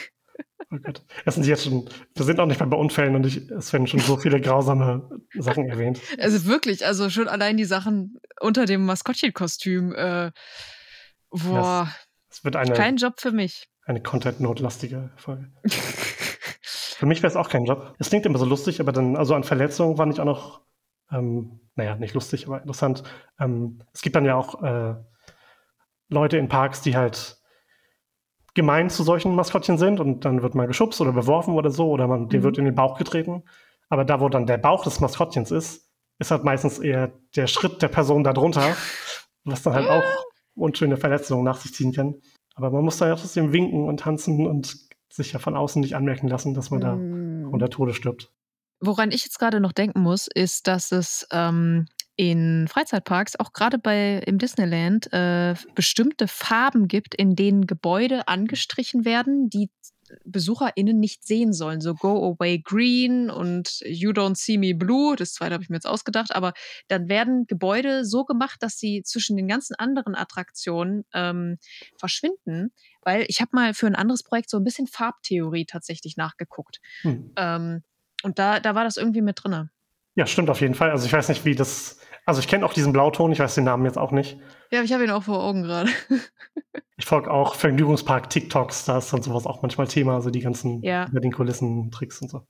Oh Gott. Das sind jetzt schon, wir sind auch nicht mehr bei Unfällen und ich, es werden schon so viele grausame Sachen erwähnt. Also wirklich, also schon allein die Sachen unter dem Maskottchenkostüm. Äh, boah. Es wird eine, kein Job für mich. Eine content-notlastige Folge. für mich wäre es auch kein Job. Es klingt immer so lustig, aber dann, also an Verletzungen war ich auch noch, ähm, naja, nicht lustig, aber interessant. Ähm, es gibt dann ja auch äh, Leute in Parks, die halt gemein zu solchen Maskottchen sind und dann wird mal geschubst oder beworfen oder so oder man, dem mhm. wird in den Bauch getreten. Aber da, wo dann der Bauch des Maskottchens ist, ist halt meistens eher der Schritt der Person darunter, was dann halt auch unschöne Verletzungen nach sich ziehen kann. Aber man muss da ja trotzdem winken und tanzen und sich ja von außen nicht anmerken lassen, dass man mhm. da unter Tode stirbt. Woran ich jetzt gerade noch denken muss, ist, dass es ähm, in Freizeitparks, auch gerade bei im Disneyland, äh, bestimmte Farben gibt, in denen Gebäude angestrichen werden, die BesucherInnen nicht sehen sollen. So Go Away Green und You Don't See Me Blue. Das zweite habe ich mir jetzt ausgedacht. Aber dann werden Gebäude so gemacht, dass sie zwischen den ganzen anderen Attraktionen ähm, verschwinden. Weil ich habe mal für ein anderes Projekt so ein bisschen Farbtheorie tatsächlich nachgeguckt. Hm. Ähm, und da, da war das irgendwie mit drin. Ja, stimmt auf jeden Fall. Also ich weiß nicht, wie das also ich kenne auch diesen Blauton, ich weiß den Namen jetzt auch nicht. Ja, ich habe ihn auch vor Augen gerade. ich folge auch Vergnügungspark TikToks, da ist dann sowas auch manchmal Thema, also die ganzen ja. über den Kulissen Tricks und so.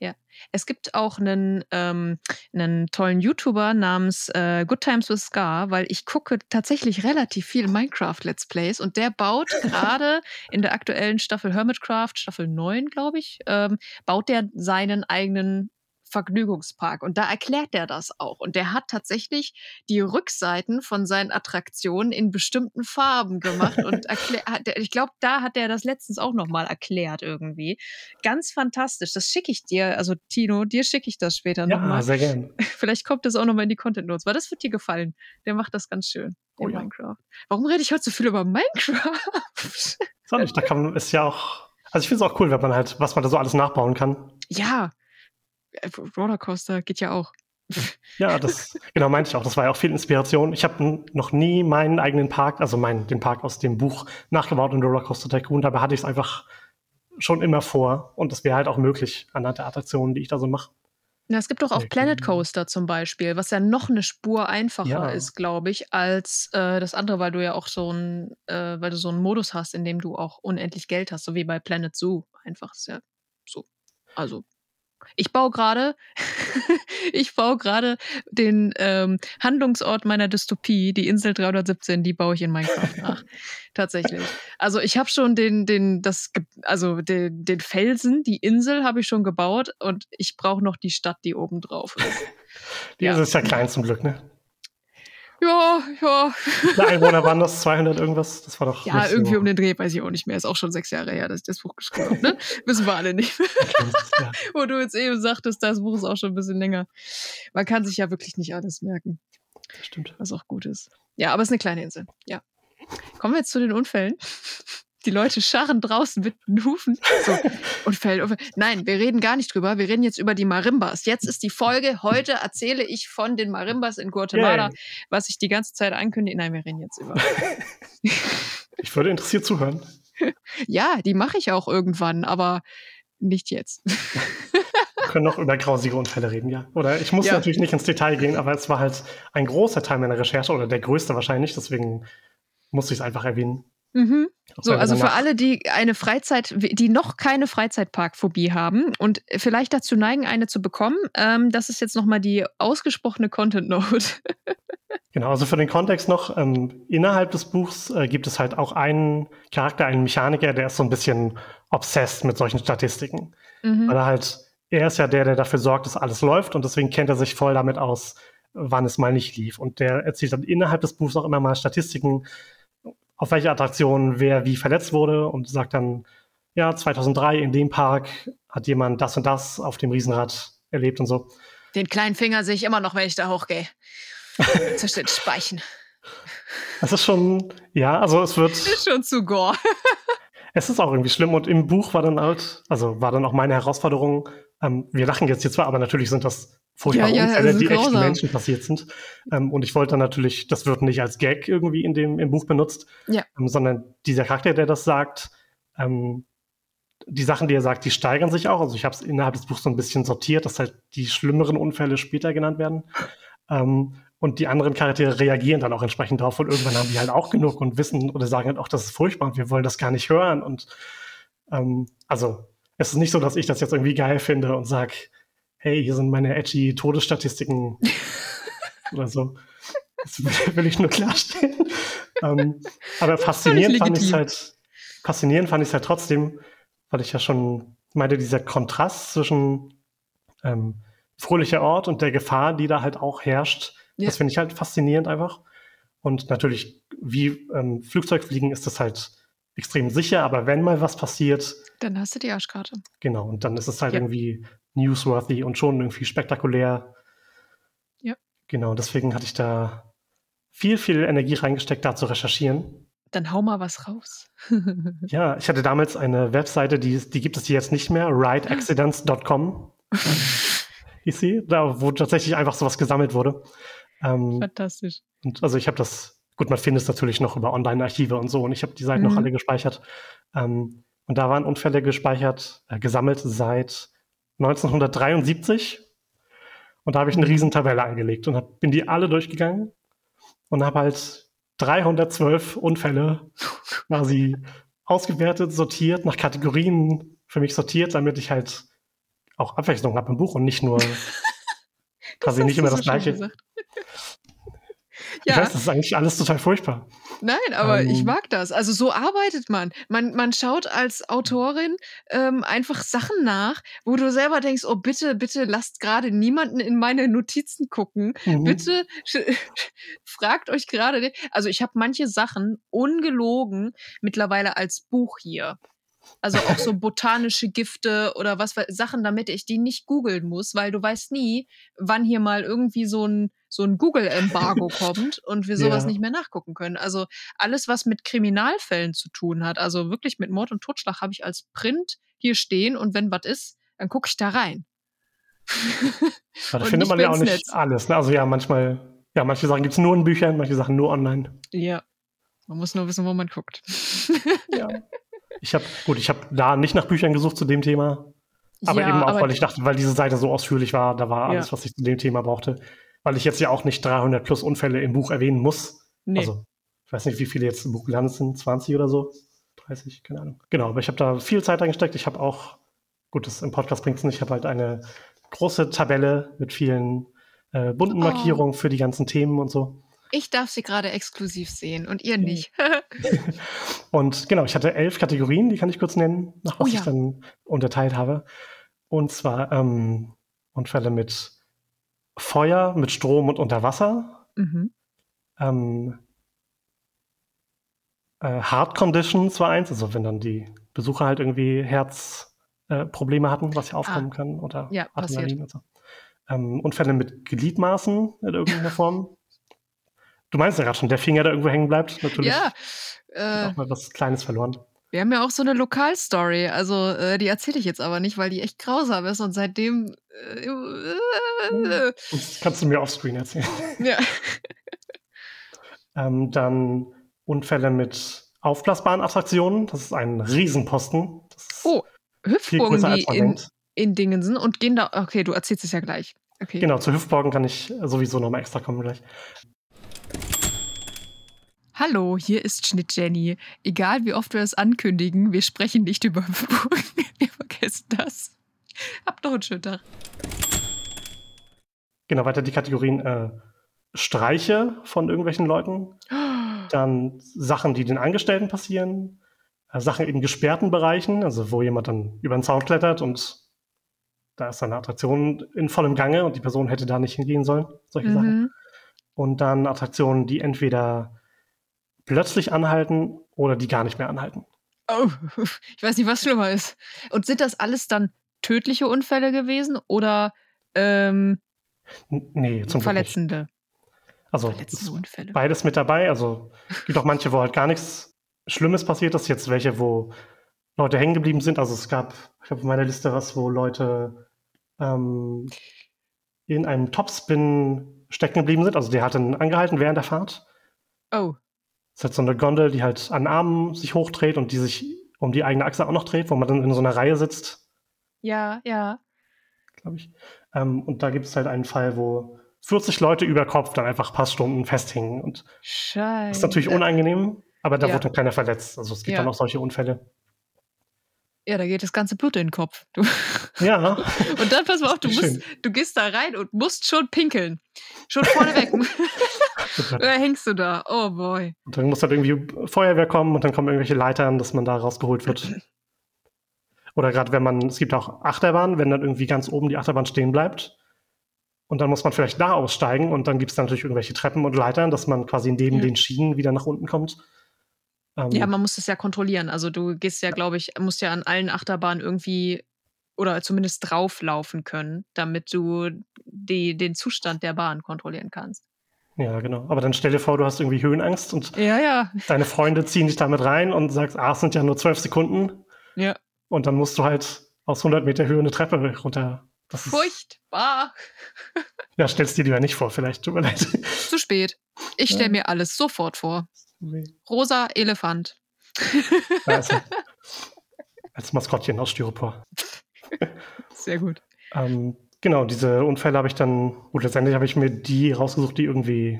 Ja, es gibt auch einen, ähm, einen tollen YouTuber namens äh, Good Times with Scar, weil ich gucke tatsächlich relativ viel Minecraft Let's Plays und der baut gerade in der aktuellen Staffel Hermitcraft, Staffel 9, glaube ich, ähm, baut der seinen eigenen Vergnügungspark. Und da erklärt er das auch. Und der hat tatsächlich die Rückseiten von seinen Attraktionen in bestimmten Farben gemacht. Und ich glaube, da hat er das letztens auch nochmal erklärt irgendwie. Ganz fantastisch. Das schicke ich dir. Also Tino, dir schicke ich das später ja, nochmal. Ja, sehr gerne. Vielleicht kommt das auch nochmal in die Content Notes, weil das wird dir gefallen. Der macht das ganz schön. Oh, ja. Minecraft. Warum rede ich heute so viel über Minecraft? Soll ich, da kann man, ist ja auch, also ich finde es auch cool, wenn man halt, was man da so alles nachbauen kann. Ja, Rollercoaster geht ja auch. Ja, das genau meinte ich auch. Das war ja auch viel Inspiration. Ich habe noch nie meinen eigenen Park, also meinen, den Park aus dem Buch nachgebaut in Rollercoaster Tycoon. Dabei hatte ich es einfach schon immer vor und das wäre halt auch möglich anhand der Attraktionen, die ich da so mache. Ja, es gibt doch auch Planet Coaster zum Beispiel, was ja noch eine Spur einfacher ja. ist, glaube ich, als äh, das andere, weil du ja auch so ein, äh, weil du so einen Modus hast, in dem du auch unendlich Geld hast, so wie bei Planet Zoo. Einfach ist ja so. Also ich baue gerade, ich baue gerade den ähm, Handlungsort meiner Dystopie, die Insel 317, die baue ich in Minecraft nach. Tatsächlich. Also ich habe schon den, den, das, also den, den Felsen, die Insel habe ich schon gebaut und ich brauche noch die Stadt, die oben drauf ist. Die ja. Insel ist ja klein zum Glück, ne? Ja, ja. Der Einwohner waren das 200 irgendwas? Das war doch. Ja, irgendwie so. um den Dreh, weiß ich auch nicht mehr. Ist auch schon sechs Jahre her, dass ich das Buch geschrieben habe. Ne? Wissen wir alle nicht ja. Wo du jetzt eben sagtest, das Buch ist auch schon ein bisschen länger. Man kann sich ja wirklich nicht alles merken. Das stimmt. Was auch gut ist. Ja, aber es ist eine kleine Insel. Ja. Kommen wir jetzt zu den Unfällen. Die Leute scharren draußen mit den Hufen. So, Unfälle, Unfälle. Nein, wir reden gar nicht drüber. Wir reden jetzt über die Marimbas. Jetzt ist die Folge. Heute erzähle ich von den Marimbas in Guatemala, Yay. was ich die ganze Zeit ankündige. Nein, wir reden jetzt über. ich würde interessiert zuhören. Ja, die mache ich auch irgendwann, aber nicht jetzt. Wir können noch über grausige Unfälle reden, ja. Oder ich muss ja. natürlich nicht ins Detail gehen, aber es war halt ein großer Teil meiner Recherche oder der größte wahrscheinlich, deswegen musste ich es einfach erwähnen. Mhm. So, also für alle, die eine Freizeit, die noch keine Freizeitparkphobie haben und vielleicht dazu neigen, eine zu bekommen, ähm, das ist jetzt nochmal die ausgesprochene Content Note. genau, also für den Kontext noch, ähm, innerhalb des Buchs äh, gibt es halt auch einen Charakter, einen Mechaniker, der ist so ein bisschen obsessed mit solchen Statistiken. Mhm. Weil er halt, er ist ja der, der dafür sorgt, dass alles läuft und deswegen kennt er sich voll damit aus, wann es mal nicht lief. Und der erzählt dann innerhalb des Buchs auch immer mal Statistiken, auf welche Attraktion wer wie verletzt wurde und sagt dann, ja, 2003 in dem Park hat jemand das und das auf dem Riesenrad erlebt und so. Den kleinen Finger sehe ich immer noch, wenn ich da hochgehe. Zwischen den Speichen. Das ist schon, ja, also es wird. Ist schon zu gore. es ist auch irgendwie schlimm und im Buch war dann halt, also war dann auch meine Herausforderung, ähm, wir lachen jetzt hier zwar, aber natürlich sind das furchtbare ja, ja, Unfälle, die grausam. echten Menschen passiert sind. Ähm, und ich wollte dann natürlich, das wird nicht als Gag irgendwie in dem, im Buch benutzt, ja. ähm, sondern dieser Charakter, der das sagt, ähm, die Sachen, die er sagt, die steigern sich auch. Also ich habe es innerhalb des Buchs so ein bisschen sortiert, dass halt die schlimmeren Unfälle später genannt werden. Ähm, und die anderen Charaktere reagieren dann auch entsprechend darauf und irgendwann haben die halt auch genug und wissen oder sagen halt auch, das ist furchtbar und wir wollen das gar nicht hören. Und ähm, also es ist nicht so, dass ich das jetzt irgendwie geil finde und sage, hey, hier sind meine edgy Todesstatistiken oder so. Das will ich nur klarstellen. ähm, aber faszinierend fand ich es halt, faszinierend fand ich halt trotzdem, weil ich ja schon meinte, dieser Kontrast zwischen ähm, fröhlicher Ort und der Gefahr, die da halt auch herrscht, ja. das finde ich halt faszinierend einfach. Und natürlich, wie ähm, Flugzeugfliegen ist das halt extrem sicher, aber wenn mal was passiert. Dann hast du die Arschkarte. Genau, und dann ist es halt ja. irgendwie newsworthy und schon irgendwie spektakulär. Ja. Genau, deswegen hatte ich da viel, viel Energie reingesteckt, da zu recherchieren. Dann hau mal was raus. ja, ich hatte damals eine Webseite, die, die gibt es jetzt nicht mehr, rideaccidents.com. hieß sie, da, wo tatsächlich einfach sowas gesammelt wurde. Ähm, Fantastisch. Und also ich habe das, gut, man findet es natürlich noch über Online-Archive und so und ich habe die Seiten mhm. noch alle gespeichert. Ähm, und da waren Unfälle gespeichert, äh, gesammelt seit 1973. Und da habe ich eine Riesentabelle angelegt und hab, bin die alle durchgegangen und habe halt 312 Unfälle quasi ausgewertet, sortiert, nach Kategorien für mich sortiert, damit ich halt auch Abwechslung habe im Buch und nicht nur quasi nicht immer das so Gleiche. Ich weiß, das ist eigentlich alles total furchtbar. Nein, aber ähm, ich mag das. Also so arbeitet man. Man, man schaut als Autorin ähm, einfach Sachen nach, wo du selber denkst, oh bitte, bitte lasst gerade niemanden in meine Notizen gucken. Mhm. Bitte fragt euch gerade. Also ich habe manche Sachen ungelogen mittlerweile als Buch hier. Also auch so botanische Gifte oder was Sachen, damit ich die nicht googeln muss, weil du weißt nie, wann hier mal irgendwie so ein so ein Google-Embargo kommt und wir sowas ja. nicht mehr nachgucken können. Also alles, was mit Kriminalfällen zu tun hat, also wirklich mit Mord und Totschlag, habe ich als Print hier stehen und wenn was ist, dann gucke ich da rein. da findet man ja auch nicht Netz. alles. Ne? Also ja, manchmal, ja, manche Sachen gibt es nur in Büchern, manche Sachen nur online. Ja. Man muss nur wissen, wo man guckt. ja. Ich habe, gut, ich habe da nicht nach Büchern gesucht zu dem Thema. Aber ja, eben auch, weil ich dachte, weil diese Seite so ausführlich war, da war alles, ja. was ich zu dem Thema brauchte weil ich jetzt ja auch nicht 300 plus Unfälle im Buch erwähnen muss. Nee. Also, ich weiß nicht, wie viele jetzt im Buch gelandet sind, 20 oder so, 30, keine Ahnung. Genau, aber ich habe da viel Zeit reingesteckt. Ich habe auch, gut, das im Podcast bringt es nicht, ich habe halt eine große Tabelle mit vielen äh, bunten oh. Markierungen für die ganzen Themen und so. Ich darf sie gerade exklusiv sehen und ihr nicht. und genau, ich hatte elf Kategorien, die kann ich kurz nennen, nach was oh, ja. ich dann unterteilt habe. Und zwar ähm, Unfälle mit Feuer mit Strom und unter Wasser, mhm. Ähm, äh, Heart Conditions war eins, also wenn dann die Besucher halt irgendwie Herzprobleme äh, hatten, was ja ah. aufkommen ah. kann oder ja, passiert. Und so. ähm, Unfälle mit Gliedmaßen in irgendeiner Form. Du meinst ja gerade schon, der Finger, der irgendwo hängen bleibt, natürlich. Ja. Äh, auch mal was Kleines verloren. Wir haben ja auch so eine Lokalstory, also äh, die erzähle ich jetzt aber nicht, weil die echt grausam ist und seitdem. Äh, äh, das kannst du mir offscreen erzählen. Ja. ähm, dann Unfälle mit aufblasbaren Attraktionen. Das ist ein Riesenposten. Ist oh, Hüpfburgen, die in, in Dingensen und gehen da. Okay, du erzählst es ja gleich. Okay. Genau, zu Hüpfburgen kann ich sowieso nochmal extra kommen gleich. Hallo, hier ist Schnitt Jenny. Egal wie oft wir es ankündigen, wir sprechen nicht über Hüpfburgen. wir vergessen das. Habt noch einen schönen Tag. Genau, weiter die Kategorien äh, Streiche von irgendwelchen Leuten. Dann Sachen, die den Angestellten passieren. Äh, Sachen in gesperrten Bereichen, also wo jemand dann über den Zaun klettert und da ist eine Attraktion in vollem Gange und die Person hätte da nicht hingehen sollen. Solche mhm. Sachen. Und dann Attraktionen, die entweder plötzlich anhalten oder die gar nicht mehr anhalten. Oh, ich weiß nicht, was schlimmer ist. Und sind das alles dann tödliche Unfälle gewesen oder ähm, nee, zum Verletzende? Also beides mit dabei. Also es gibt auch manche, wo halt gar nichts Schlimmes passiert ist. Jetzt welche, wo Leute hängen geblieben sind. Also es gab, ich habe auf meiner Liste was, wo Leute ähm, in einem Topspin stecken geblieben sind. Also die hatten angehalten während der Fahrt. Oh. Das ist halt so eine Gondel, die halt an Armen sich hochdreht und die sich um die eigene Achse auch noch dreht, wo man dann in so einer Reihe sitzt. Ja, ja. Glaube ich. Ähm, und da gibt es halt einen Fall, wo 40 Leute über Kopf dann einfach ein paar Stunden festhingen. Und Scheiße. Das ist natürlich unangenehm, aber da ja. wurde dann keiner verletzt. Also es gibt ja. dann auch solche Unfälle. Ja, da geht das ganze Blut in den Kopf. Du. Ja. und dann pass mal auf, du, musst, du gehst da rein und musst schon pinkeln. Schon vorneweg. Oder hängst du da? Oh boy. Und dann muss halt irgendwie Feuerwehr kommen und dann kommen irgendwelche Leitern, dass man da rausgeholt wird. Oder gerade wenn man, es gibt auch Achterbahnen, wenn dann irgendwie ganz oben die Achterbahn stehen bleibt. Und dann muss man vielleicht da aussteigen und dann gibt es natürlich irgendwelche Treppen und Leitern, dass man quasi neben ja. den Schienen wieder nach unten kommt. Ähm, ja, man muss das ja kontrollieren. Also du gehst ja, glaube ich, musst ja an allen Achterbahnen irgendwie oder zumindest drauflaufen können, damit du die, den Zustand der Bahn kontrollieren kannst. Ja, genau. Aber dann stell dir vor, du hast irgendwie Höhenangst und ja, ja. deine Freunde ziehen dich damit rein und sagst, ah, es sind ja nur zwölf Sekunden. Ja. Und dann musst du halt aus 100 Meter Höhe eine Treppe runter. Das Furchtbar. ja, stellst dir die ja nicht vor, vielleicht. Tut mir leid. Zu spät. Ich stelle ja. mir alles sofort vor. Rosa Elefant. Also, als Maskottchen aus Styropor. Sehr gut. Ähm, Genau, diese Unfälle habe ich dann, gut, letztendlich habe ich mir die rausgesucht, die irgendwie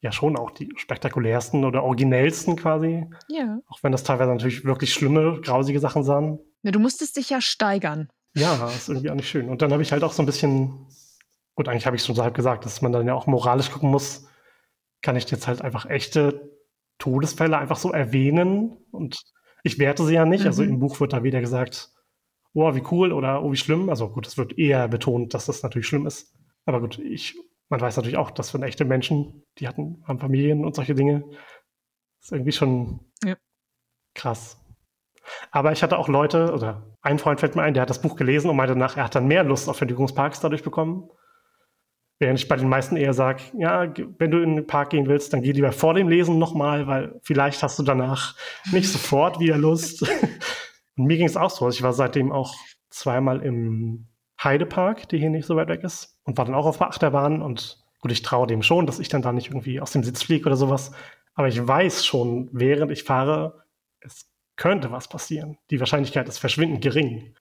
ja schon auch die spektakulärsten oder originellsten quasi. Ja. Auch wenn das teilweise natürlich wirklich schlimme, grausige Sachen sahen. Ja, du musstest dich ja steigern. Ja, ist irgendwie auch nicht schön. Und dann habe ich halt auch so ein bisschen, gut, eigentlich habe ich schon so halb gesagt, dass man dann ja auch moralisch gucken muss, kann ich jetzt halt einfach echte Todesfälle einfach so erwähnen und ich werte sie ja nicht. Mhm. Also im Buch wird da wieder gesagt, oh, wie cool oder oh, wie schlimm. Also gut, es wird eher betont, dass das natürlich schlimm ist. Aber gut, ich, man weiß natürlich auch, dass für echte Menschen, die hatten, haben Familien und solche Dinge, ist irgendwie schon ja. krass. Aber ich hatte auch Leute, oder ein Freund fällt mir ein, der hat das Buch gelesen und meinte danach, er hat dann mehr Lust auf Vergnügungsparks dadurch bekommen. Während ich bei den meisten eher sage, ja, wenn du in den Park gehen willst, dann geh lieber vor dem Lesen nochmal, weil vielleicht hast du danach nicht sofort wieder Lust. Und mir ging es auch so. Also ich war seitdem auch zweimal im Heidepark, der hier nicht so weit weg ist, und war dann auch auf der Achterbahn. Und gut, ich traue dem schon, dass ich dann da nicht irgendwie aus dem Sitz fliege oder sowas. Aber ich weiß schon, während ich fahre, es könnte was passieren. Die Wahrscheinlichkeit ist verschwindend gering.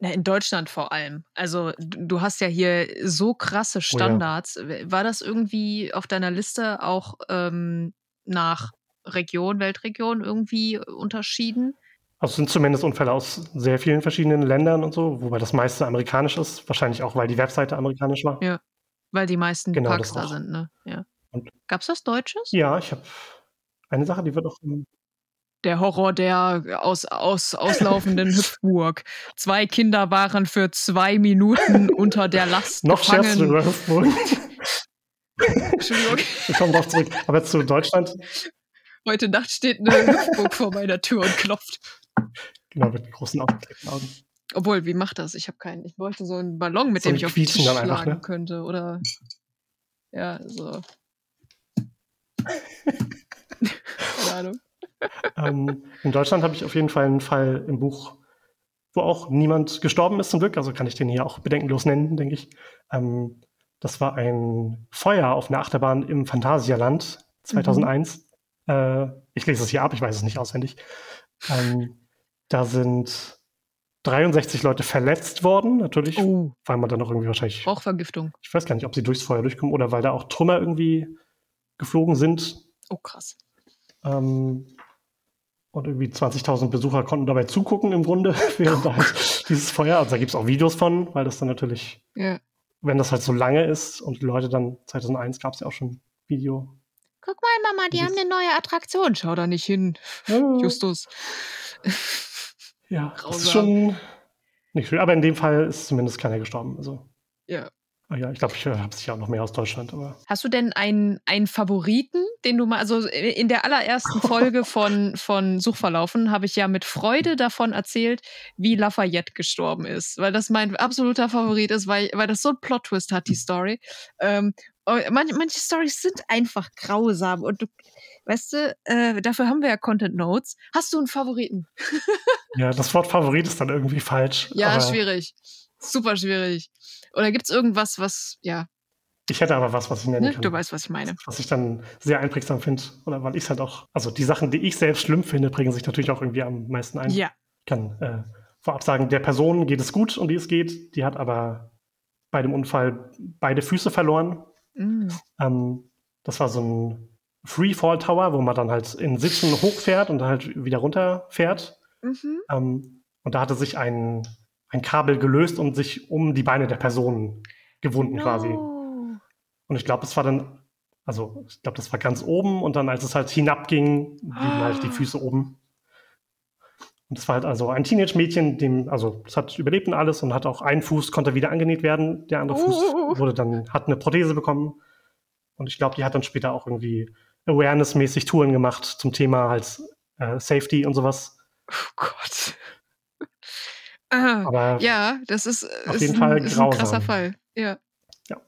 Na, in Deutschland vor allem. Also du hast ja hier so krasse Standards. Oh ja. War das irgendwie auf deiner Liste auch ähm, nach Region, Weltregion irgendwie unterschieden? Also sind zumindest Unfälle aus sehr vielen verschiedenen Ländern und so, wobei das meiste amerikanisch ist. Wahrscheinlich auch, weil die Webseite amerikanisch war. Ja, weil die meisten genau, Parks da sind, ne? Ja. Gab es was Deutsches? Ja, ich habe eine Sache, die wird auch. Der Horror der aus, aus, auslaufenden Hüpfburg. Zwei Kinder waren für zwei Minuten unter der Last Noch gefangen. Noch über Hüpfburg. Entschuldigung. Wir kommen drauf zurück. Aber zu Deutschland. Heute Nacht steht eine Hüpfburg vor meiner Tür und klopft. Genau, mit großen Augen. Obwohl, wie macht das? Ich habe keinen. Ich bräuchte so einen Ballon, mit so dem ich auf den Tisch schlagen einfach, ne? könnte. Oder ja, so. Keine Ahnung. ähm, in Deutschland habe ich auf jeden Fall einen Fall im Buch, wo auch niemand gestorben ist zum Glück. Also kann ich den hier auch bedenkenlos nennen, denke ich. Ähm, das war ein Feuer auf einer Achterbahn im Phantasialand 2001. Mhm. Äh, ich lese es hier ab, ich weiß es nicht auswendig. Ähm, da sind 63 Leute verletzt worden, natürlich, oh. weil man dann noch irgendwie wahrscheinlich. Rauchvergiftung. Ich weiß gar nicht, ob sie durchs Feuer durchkommen oder weil da auch Trümmer irgendwie geflogen sind. Oh, krass. Ähm, und irgendwie 20.000 Besucher konnten dabei zugucken im Grunde, während oh, halt dieses Feuer. Also da gibt es auch Videos von, weil das dann natürlich, ja. wenn das halt so lange ist und die Leute dann 2001 gab es ja auch schon Video. Guck mal, Mama, die haben eine neue Attraktion. Schau da nicht hin, ja. Justus. Ja, Grausam. das ist schon nicht schön. Aber in dem Fall ist zumindest keiner gestorben. Also. Ja. Ah ja, ich glaube, ich habe sicher auch noch mehr aus Deutschland. Aber. Hast du denn einen, einen Favoriten, den du mal, also in der allerersten Folge von, von Suchverlaufen habe ich ja mit Freude davon erzählt, wie Lafayette gestorben ist, weil das mein absoluter Favorit ist, weil, weil das so ein Plot-Twist hat, die Story. Ähm, manche, manche Stories sind einfach grausam und du, weißt du, äh, dafür haben wir ja Content Notes. Hast du einen Favoriten? ja, das Wort Favorit ist dann irgendwie falsch. Ja, schwierig. Super schwierig. Oder gibt es irgendwas, was, ja. Ich hätte aber was, was ich nennen ne? kann. Du weißt, was ich meine. Was ich dann sehr einprägsam finde. Oder weil ich es halt auch, also die Sachen, die ich selbst schlimm finde, bringen sich natürlich auch irgendwie am meisten ein. Ja. Ich kann äh, vorab sagen, der Person geht es gut, um die es geht. Die hat aber bei dem Unfall beide Füße verloren. Mm. Ähm, das war so ein Freefall Tower, wo man dann halt in Sitzen hochfährt und dann halt wieder runterfährt. Mhm. Ähm, und da hatte sich ein, ein Kabel gelöst und sich um die Beine der Person gewunden no. quasi. Und ich glaube, es war dann, also ich glaube, das war ganz oben und dann, als es halt hinabging, blieben ah. halt die Füße oben. Und es war halt also ein Teenage-Mädchen, dem, also es hat überlebt und alles und hat auch ein Fuß konnte wieder angenäht werden. Der andere Fuß oh. wurde dann, hat eine Prothese bekommen. Und ich glaube, die hat dann später auch irgendwie Awareness-mäßig Touren gemacht zum Thema halt äh, Safety und sowas. Oh Gott. Ah, Aber ja, das ist, auf ist jeden ein, Fall ist ein krasser Fall. Ja. ja.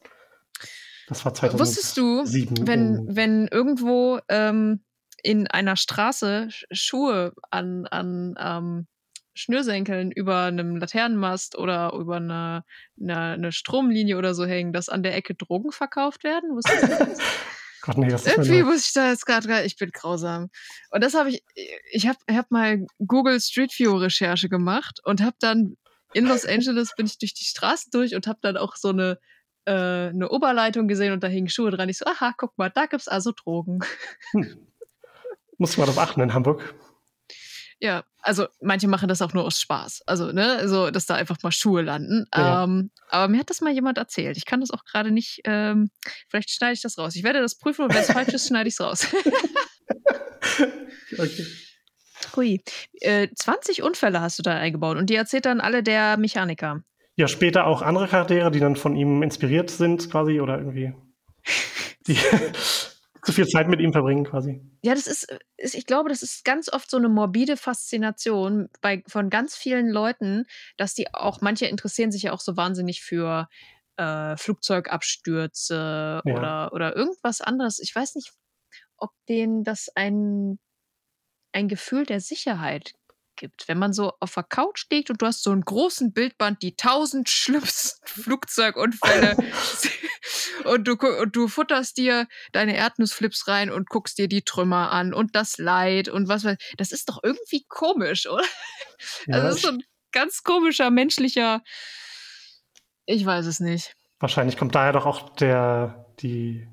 Das war 2007. Wusstest du, wenn, wenn irgendwo ähm, in einer Straße Schuhe an, an ähm, Schnürsenkeln über einem Laternenmast oder über eine, eine, eine, Stromlinie oder so hängen, dass an der Ecke Drogen verkauft werden? Wusstest du das? Gott, nee, das Irgendwie muss ich da jetzt gerade, ich bin grausam. Und das habe ich, ich habe hab mal Google Street View Recherche gemacht und habe dann in Los Angeles bin ich durch die Straßen durch und habe dann auch so eine, äh, eine Oberleitung gesehen und da hingen Schuhe dran. Ich so, aha, guck mal, da gibt's also Drogen. Hm. Muss man darauf achten in Hamburg. Ja, also manche machen das auch nur aus Spaß. Also, ne, so, dass da einfach mal Schuhe landen. Ja. Ähm, aber mir hat das mal jemand erzählt. Ich kann das auch gerade nicht, ähm, vielleicht schneide ich das raus. Ich werde das prüfen und wenn es falsch ist, schneide ich es raus. okay. Hui. Äh, 20 Unfälle hast du da eingebaut und die erzählt dann alle der Mechaniker. Ja, später auch andere Charaktere, die dann von ihm inspiriert sind, quasi, oder irgendwie. Die, zu viel Zeit mit ihm verbringen quasi. Ja, das ist, ist, ich glaube, das ist ganz oft so eine morbide Faszination bei, von ganz vielen Leuten, dass die auch, manche interessieren sich ja auch so wahnsinnig für äh, Flugzeugabstürze ja. oder, oder irgendwas anderes. Ich weiß nicht, ob denen das ein, ein Gefühl der Sicherheit gibt. Wenn man so auf der Couch liegt und du hast so einen großen Bildband, die tausend schlimmsten Flugzeugunfälle und du, und du futterst dir deine Erdnussflips rein und guckst dir die Trümmer an und das Leid und was weiß Das ist doch irgendwie komisch, oder? Ja, also das ist so ein ganz komischer menschlicher, ich weiß es nicht. Wahrscheinlich kommt daher doch auch der, die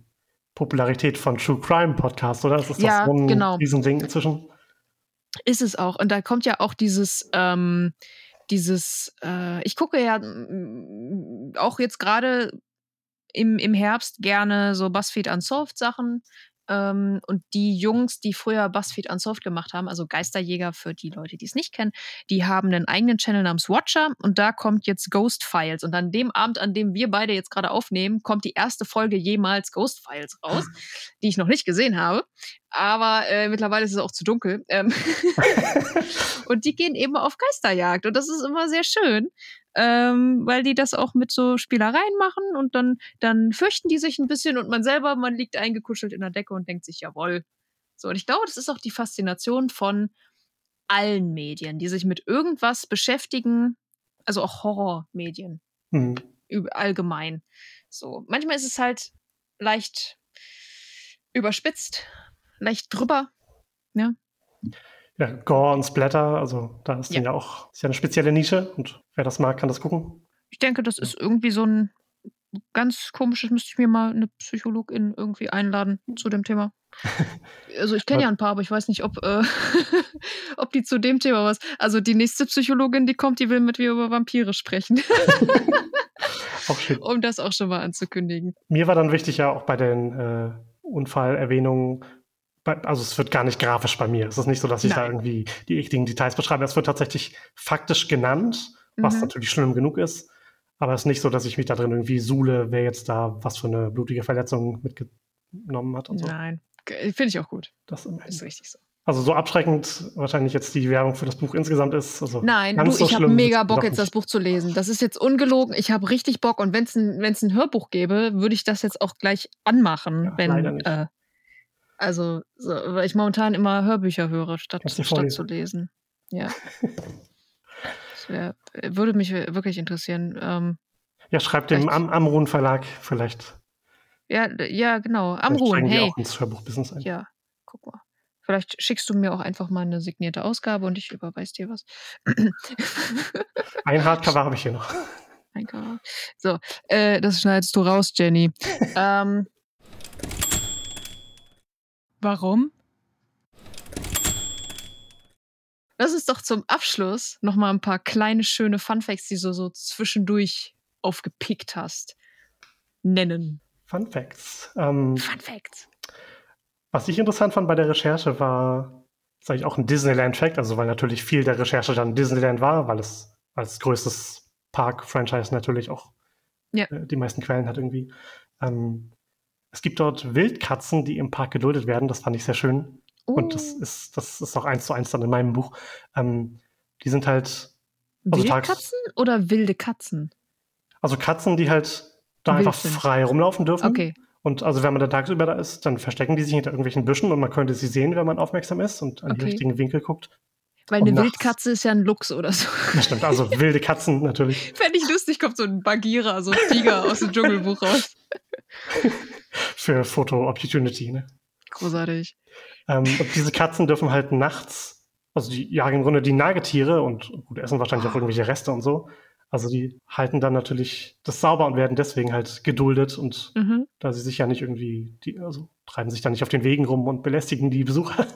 Popularität von True Crime Podcasts, oder? Das ist ja, so ein genau. Riesending inzwischen. Ist es auch. Und da kommt ja auch dieses, ähm, dieses, äh, ich gucke ja auch jetzt gerade im, im Herbst gerne so BuzzFeed Unsolved Sachen. Ähm, und die Jungs, die früher BuzzFeed Unsolved gemacht haben, also Geisterjäger für die Leute, die es nicht kennen, die haben einen eigenen Channel namens Watcher und da kommt jetzt Ghost Files. Und an dem Abend, an dem wir beide jetzt gerade aufnehmen, kommt die erste Folge jemals Ghost Files raus, die ich noch nicht gesehen habe. Aber äh, mittlerweile ist es auch zu dunkel. Ähm und die gehen eben auf Geisterjagd. Und das ist immer sehr schön ähm, weil die das auch mit so Spielereien machen und dann, dann fürchten die sich ein bisschen und man selber, man liegt eingekuschelt in der Decke und denkt sich, jawohl. So, und ich glaube, das ist auch die Faszination von allen Medien, die sich mit irgendwas beschäftigen, also auch Horrormedien mhm. allgemein. So, manchmal ist es halt leicht überspitzt, leicht drüber, ja ja, Gore und Splatter, also da ist ja. ja auch ist ja eine spezielle Nische und wer das mag, kann das gucken. Ich denke, das ist irgendwie so ein ganz komisches, müsste ich mir mal eine Psychologin irgendwie einladen zu dem Thema. Also ich kenne ja ein paar, aber ich weiß nicht, ob, äh, ob die zu dem Thema was. Also die nächste Psychologin, die kommt, die will mit mir über Vampire sprechen. auch schön. Um das auch schon mal anzukündigen. Mir war dann wichtig ja auch bei den äh, Unfallerwähnungen also es wird gar nicht grafisch bei mir. Es ist nicht so, dass ich Nein. da irgendwie die ekligen Details beschreibe. Es wird tatsächlich faktisch genannt, was mhm. natürlich schlimm genug ist. Aber es ist nicht so, dass ich mich da drin irgendwie suhle, wer jetzt da was für eine blutige Verletzung mitgenommen hat und so. Nein, finde ich auch gut. Das ist richtig so. Also so abschreckend wahrscheinlich jetzt die Werbung für das Buch insgesamt ist. Also Nein, du, so ich habe mega Bock jetzt das Buch zu lesen. Das ist jetzt ungelogen. Ich habe richtig Bock und wenn es ein, ein Hörbuch gäbe, würde ich das jetzt auch gleich anmachen, ja, wenn äh, also, so, weil ich momentan immer Hörbücher höre, statt, statt zu lesen. Ja. das wär, würde mich wirklich interessieren. Ähm, ja, schreibt dem Am Amrun Verlag vielleicht. Ja, ja, genau. Amrun, hey. Auch ins Hörbuchbusiness ein. Ja, guck mal. Vielleicht schickst du mir auch einfach mal eine signierte Ausgabe und ich überweise dir was. Ein Hardcover habe ich hier noch. Ein Cover. So, äh, das schneidest du raus, Jenny. ähm, Warum? Lass uns doch zum Abschluss noch mal ein paar kleine, schöne Funfacts, die du so zwischendurch aufgepickt hast, nennen. Funfacts. Ähm, Funfacts. Was ich interessant fand bei der Recherche war, sage ich auch ein Disneyland-Fact, also weil natürlich viel der Recherche dann Disneyland war, weil es als größtes Park-Franchise natürlich auch ja. äh, die meisten Quellen hat irgendwie. Ähm, es gibt dort Wildkatzen, die im Park geduldet werden. Das fand ich sehr schön. Uh. Und das oh. ist, das ist auch eins zu eins dann in meinem Buch. Ähm, die sind halt. Also Wildkatzen oder wilde Katzen? Also Katzen, die halt da Wild einfach sind. frei rumlaufen dürfen. Okay. Und also wenn man da tagsüber da ist, dann verstecken die sich hinter irgendwelchen Büschen und man könnte sie sehen, wenn man aufmerksam ist und an okay. die richtigen Winkel guckt. Weil eine Wildkatze ist ja ein Luchs oder so. Das stimmt, also wilde Katzen natürlich. Fände ich lustig, kommt so ein Bagheera, so ein Tiger aus dem Dschungelbuch raus. Für Foto-Opportunity, ne? Großartig. Ähm, und diese Katzen dürfen halt nachts, also die jagen im Grunde die Nagetiere und gut, essen wahrscheinlich auch irgendwelche Reste und so. Also die halten dann natürlich das sauber und werden deswegen halt geduldet und mhm. da sie sich ja nicht irgendwie, die, also treiben sich da nicht auf den Wegen rum und belästigen die Besucher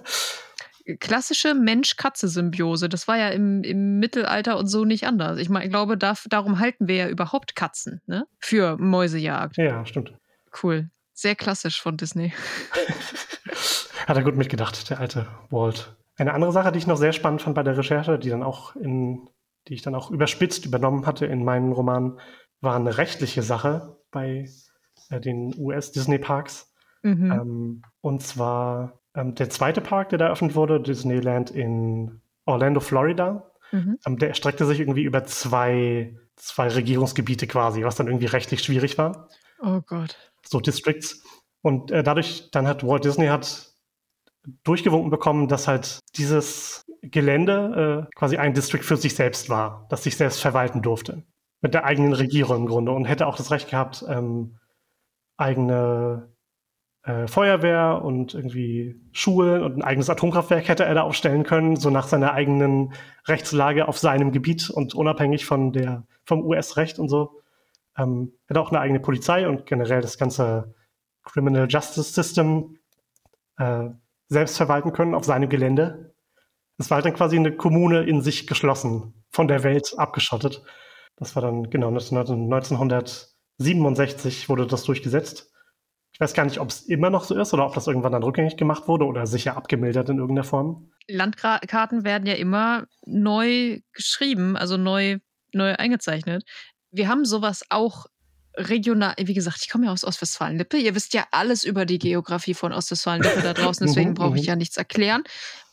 klassische Mensch-Katze-Symbiose. Das war ja im, im, Mittelalter und so nicht anders. Ich meine, ich glaube, da, darum halten wir ja überhaupt Katzen, ne? Für Mäusejagd. Ja, stimmt. Cool. Sehr klassisch von Disney. Hat er gut mitgedacht, der alte Walt. Eine andere Sache, die ich noch sehr spannend fand bei der Recherche, die dann auch in, die ich dann auch überspitzt übernommen hatte in meinen Roman, war eine rechtliche Sache bei äh, den US-Disney-Parks. Mhm. Ähm, und zwar ähm, der zweite Park, der da eröffnet wurde, Disneyland in Orlando, Florida, mhm. ähm, der erstreckte sich irgendwie über zwei, zwei Regierungsgebiete quasi, was dann irgendwie rechtlich schwierig war. Oh Gott. So Districts. Und äh, dadurch, dann hat Walt Disney hat durchgewunken bekommen, dass halt dieses Gelände äh, quasi ein District für sich selbst war, das sich selbst verwalten durfte. Mit der eigenen Regierung im Grunde und hätte auch das Recht gehabt, ähm, eigene äh, Feuerwehr und irgendwie Schulen und ein eigenes Atomkraftwerk hätte er da aufstellen können, so nach seiner eigenen Rechtslage auf seinem Gebiet und unabhängig von der, vom US-Recht und so. Ähm, hätte auch eine eigene Polizei und generell das ganze Criminal Justice System äh, selbst verwalten können auf seinem Gelände. Es war halt dann quasi eine Kommune in sich geschlossen, von der Welt abgeschottet. Das war dann genau 1967 wurde das durchgesetzt. Ich weiß gar nicht, ob es immer noch so ist oder ob das irgendwann dann rückgängig gemacht wurde oder sicher abgemildert in irgendeiner Form. Landkarten werden ja immer neu geschrieben, also neu, neu eingezeichnet. Wir haben sowas auch regional, wie gesagt, ich komme ja aus Ostwestfalen-Lippe. Ihr wisst ja alles über die Geografie von Ostwestfalen-Lippe da draußen, deswegen mhm, brauche ich mhm. ja nichts erklären.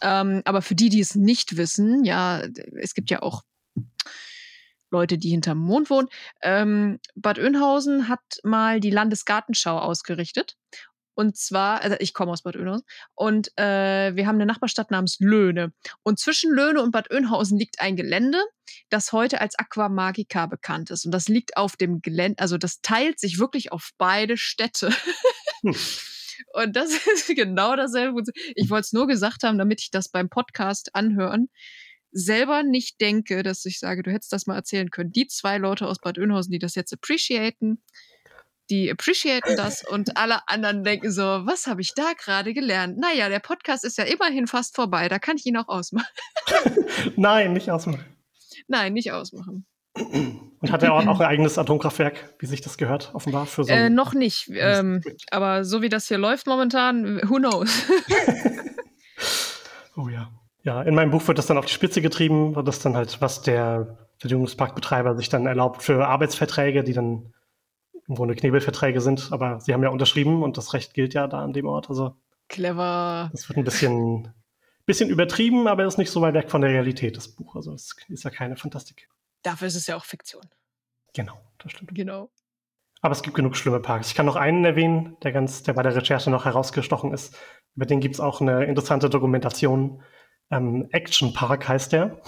Ähm, aber für die, die es nicht wissen, ja, es gibt ja auch Leute, die hinterm Mond wohnen. Ähm, Bad Oeynhausen hat mal die Landesgartenschau ausgerichtet. Und zwar, also ich komme aus Bad Oeynhausen und äh, wir haben eine Nachbarstadt namens Löhne. Und zwischen Löhne und Bad Oeynhausen liegt ein Gelände, das heute als Aquamagica bekannt ist. Und das liegt auf dem Gelände, also das teilt sich wirklich auf beide Städte. Hm. Und das ist genau dasselbe. Ich wollte es nur gesagt haben, damit ich das beim Podcast anhören selber nicht denke, dass ich sage, du hättest das mal erzählen können. Die zwei Leute aus Bad Oeynhausen, die das jetzt appreciaten, die appreciaten das und alle anderen denken so, was habe ich da gerade gelernt? Naja, der Podcast ist ja immerhin fast vorbei, da kann ich ihn auch ausmachen. Nein, nicht ausmachen. Nein, nicht ausmachen. Und hat Ort auch ein eigenes Atomkraftwerk, wie sich das gehört, offenbar? Für so äh, noch nicht. Ähm, aber so wie das hier läuft momentan, who knows? oh ja. Ja, in meinem Buch wird das dann auf die Spitze getrieben, das dann halt, was der Verjüngungsparkbetreiber sich dann erlaubt für Arbeitsverträge, die dann im Grunde Knebelverträge sind, aber sie haben ja unterschrieben und das Recht gilt ja da an dem Ort. Also clever. Das wird ein bisschen, bisschen übertrieben, aber ist nicht so weit weg von der Realität, das Buch. Also es ist ja keine Fantastik. Dafür ist es ja auch Fiktion. Genau, das stimmt. Genau. Aber es gibt genug schlimme Parks. Ich kann noch einen erwähnen, der ganz, der bei der Recherche noch herausgestochen ist. Über den gibt es auch eine interessante Dokumentation ähm, Action Park heißt der.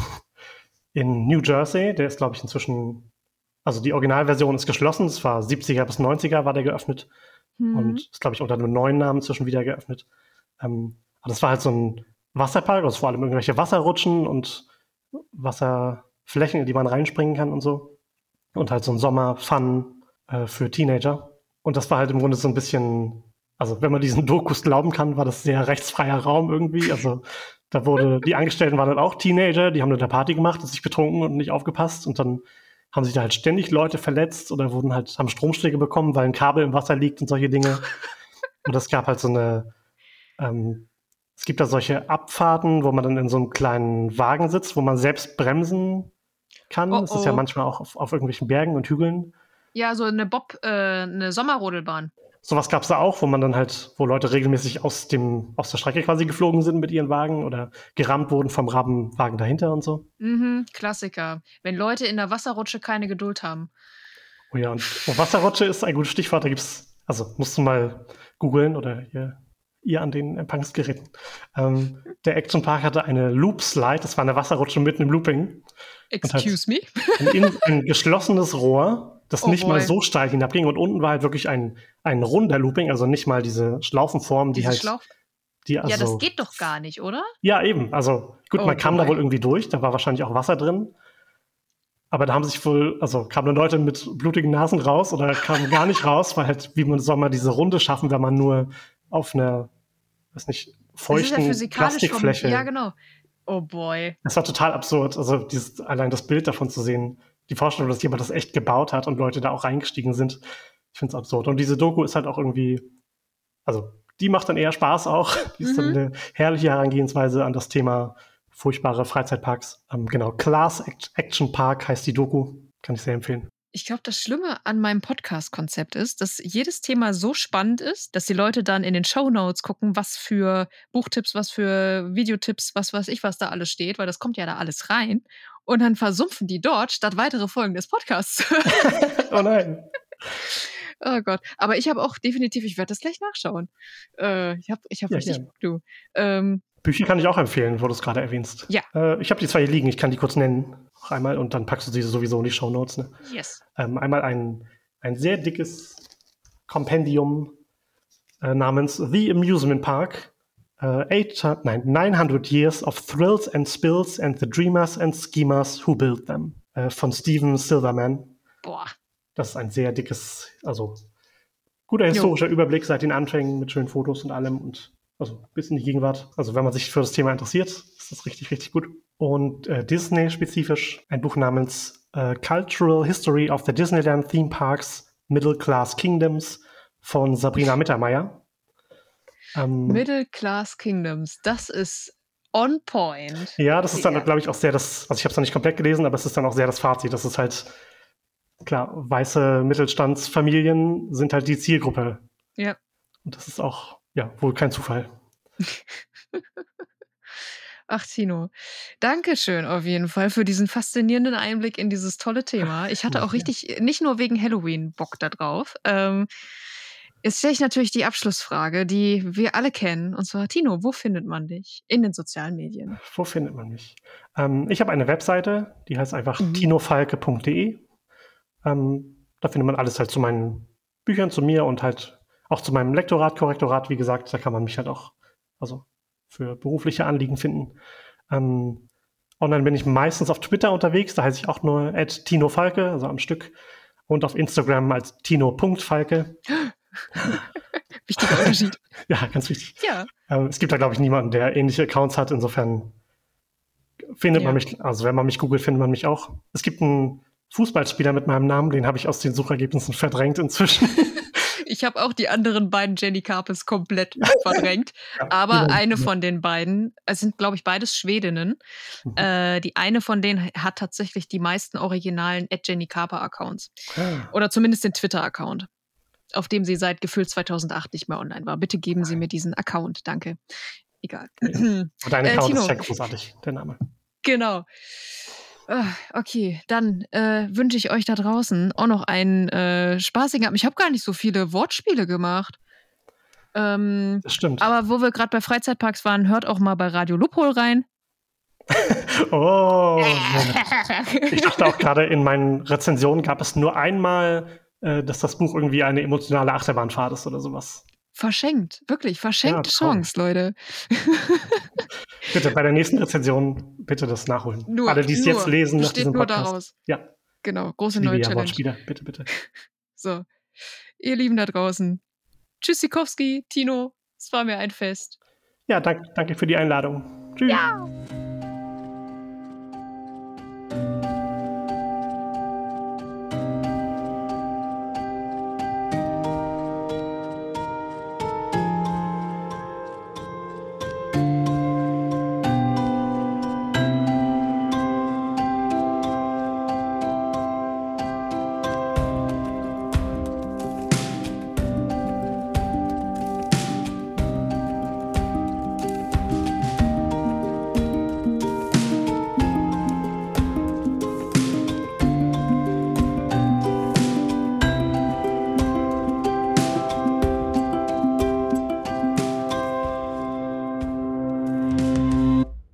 In New Jersey. Der ist, glaube ich, inzwischen. Also die Originalversion ist geschlossen. Es war 70er bis 90er war der geöffnet. Mhm. Und ist, glaube ich, unter einem neuen Namen zwischen wieder geöffnet. Ähm, aber das war halt so ein Wasserpark, also vor allem irgendwelche Wasserrutschen und Wasserflächen, in die man reinspringen kann und so. Und halt so ein Sommer-Fun äh, für Teenager. Und das war halt im Grunde so ein bisschen, also wenn man diesen Dokus glauben kann, war das sehr rechtsfreier Raum irgendwie. Also da wurde, die Angestellten waren dann auch Teenager, die haben dann eine Party gemacht, sich betrunken und nicht aufgepasst und dann haben sich da halt ständig Leute verletzt oder wurden halt, haben Stromschläge bekommen, weil ein Kabel im Wasser liegt und solche Dinge. Und es gab halt so eine, ähm, es gibt da solche Abfahrten, wo man dann in so einem kleinen Wagen sitzt, wo man selbst bremsen kann. Oh, oh. Das ist ja manchmal auch auf, auf irgendwelchen Bergen und Hügeln. Ja, so eine Bob, äh, eine Sommerrodelbahn. Sowas gab es da auch, wo man dann halt, wo Leute regelmäßig aus dem, aus der Strecke quasi geflogen sind mit ihren Wagen oder gerammt wurden vom Rabenwagen dahinter und so. Mhm, Klassiker. Wenn Leute in der Wasserrutsche keine Geduld haben. Oh ja, und oh, Wasserrutsche ist ein gutes Stichwort. Da gibt's, also musst du mal googeln oder ihr, ihr an den Empfangsgeräten. Ähm, der Action Park hatte eine Loop Slide, das war eine Wasserrutsche mitten im Looping. Excuse me? Ein, ein geschlossenes Rohr das oh nicht boy. mal so steil hinabging. Und unten war halt wirklich ein, ein runder Looping, also nicht mal diese Schlaufenform, die diese halt. Schlauch die also, ja, das geht doch gar nicht, oder? Ja, eben. Also gut, oh man kam boy. da wohl irgendwie durch, da war wahrscheinlich auch Wasser drin. Aber da haben sich wohl, also kamen dann Leute mit blutigen Nasen raus oder kamen gar nicht raus, weil halt, wie man soll man diese Runde schaffen, wenn man nur auf einer, weiß nicht, feuchten ja Plastikfläche. Vom, ja, genau. Oh boy. Das war total absurd. Also dieses, allein das Bild davon zu sehen, die Vorstellung, dass jemand das echt gebaut hat und Leute da auch reingestiegen sind, ich finde es absurd. Und diese Doku ist halt auch irgendwie, also die macht dann eher Spaß auch. Die ist mhm. dann eine herrliche Herangehensweise an das Thema furchtbare Freizeitparks. Ähm, genau, Class Action Park heißt die Doku. Kann ich sehr empfehlen. Ich glaube, das Schlimme an meinem Podcast-Konzept ist, dass jedes Thema so spannend ist, dass die Leute dann in den Show Notes gucken, was für Buchtipps, was für Videotipps, was weiß ich, was da alles steht, weil das kommt ja da alles rein. Und dann versumpfen die dort, statt weitere Folgen des Podcasts. oh nein. Oh Gott. Aber ich habe auch definitiv, ich werde das gleich nachschauen. Äh, ich habe ich hab ja, richtig Bock, du. Ähm, Bücher kann ich auch empfehlen, wo du es gerade erwähnst. Ja. Äh, ich habe die zwei hier liegen, ich kann die kurz nennen. Noch einmal und dann packst du sie sowieso in die Show Notes. Ne? Yes. Ähm, einmal ein, ein sehr dickes Kompendium äh, namens The Amusement Park. Uh, eight, nein, 900 Years of Thrills and Spills and the Dreamers and Schemers Who Built Them. Uh, von Steven Silverman. Boah. Das ist ein sehr dickes, also guter historischer jo. Überblick seit den Anfängen mit schönen Fotos und allem und also bis in die Gegenwart. Also wenn man sich für das Thema interessiert, ist das richtig, richtig gut. Und äh, Disney-spezifisch ein Buch namens äh, Cultural History of the Disneyland Theme Parks Middle Class Kingdoms von Sabrina Mittermeier. Ähm, Middle Class Kingdoms, das ist on point. Ja, das ist dann, ja. glaube ich, auch sehr das, also ich habe es noch nicht komplett gelesen, aber es ist dann auch sehr das Fazit. Das ist halt, klar, weiße Mittelstandsfamilien sind halt die Zielgruppe. Ja. Und das ist auch, ja, wohl kein Zufall. Ach, Tino, danke schön auf jeden Fall für diesen faszinierenden Einblick in dieses tolle Thema. Ich hatte auch richtig, nicht nur wegen Halloween Bock da drauf. Ähm, jetzt stelle ich natürlich die Abschlussfrage, die wir alle kennen. Und zwar, Tino, wo findet man dich in den sozialen Medien? Wo findet man mich? Ähm, ich habe eine Webseite, die heißt einfach mhm. tinofalke.de. Ähm, da findet man alles halt zu meinen Büchern, zu mir und halt auch zu meinem Lektorat, Korrektorat, wie gesagt. Da kann man mich halt auch, also für berufliche Anliegen finden. Ähm, online bin ich meistens auf Twitter unterwegs, da heiße ich auch nur Tino Falke, also am Stück. Und auf Instagram als Tino.falke. Wichtiger Unterschied. ja, ganz wichtig. Ja. Ähm, es gibt da, glaube ich, niemanden, der ähnliche Accounts hat. Insofern findet ja. man mich, also wenn man mich googelt, findet man mich auch. Es gibt einen Fußballspieler mit meinem Namen, den habe ich aus den Suchergebnissen verdrängt inzwischen. Ich habe auch die anderen beiden Jenny Carpes komplett verdrängt. ja, aber eine von den beiden, es sind, glaube ich, beides Schwedinnen. Mhm. Äh, die eine von denen hat tatsächlich die meisten originalen Jenny Carper Accounts. Ah. Oder zumindest den Twitter-Account, auf dem sie seit gefühlt 2008 nicht mehr online war. Bitte geben Sie mir diesen Account, danke. Egal. Dein äh, Account äh, ist ja großartig, der Name. Genau. Ah, okay, dann äh, wünsche ich euch da draußen auch noch einen äh, spaßigen Abend. Ich habe gar nicht so viele Wortspiele gemacht. Ähm, das stimmt. Aber wo wir gerade bei Freizeitparks waren, hört auch mal bei Radio Lupol rein. oh. ich dachte auch gerade, in meinen Rezensionen gab es nur einmal, äh, dass das Buch irgendwie eine emotionale Achterbahnfahrt ist oder sowas. Verschenkt, wirklich, verschenkte ja, Chance, Leute. bitte bei der nächsten Rezension bitte das nachholen. Nur, Alle, die es jetzt lesen, nach diesem nur Podcast. daraus. Ja. Genau, große neue ja Challenge. Bitte, bitte. So, ihr Lieben da draußen. Tschüssikowski, Tino, es war mir ein Fest. Ja, danke, danke für die Einladung. Tschüss. Ja.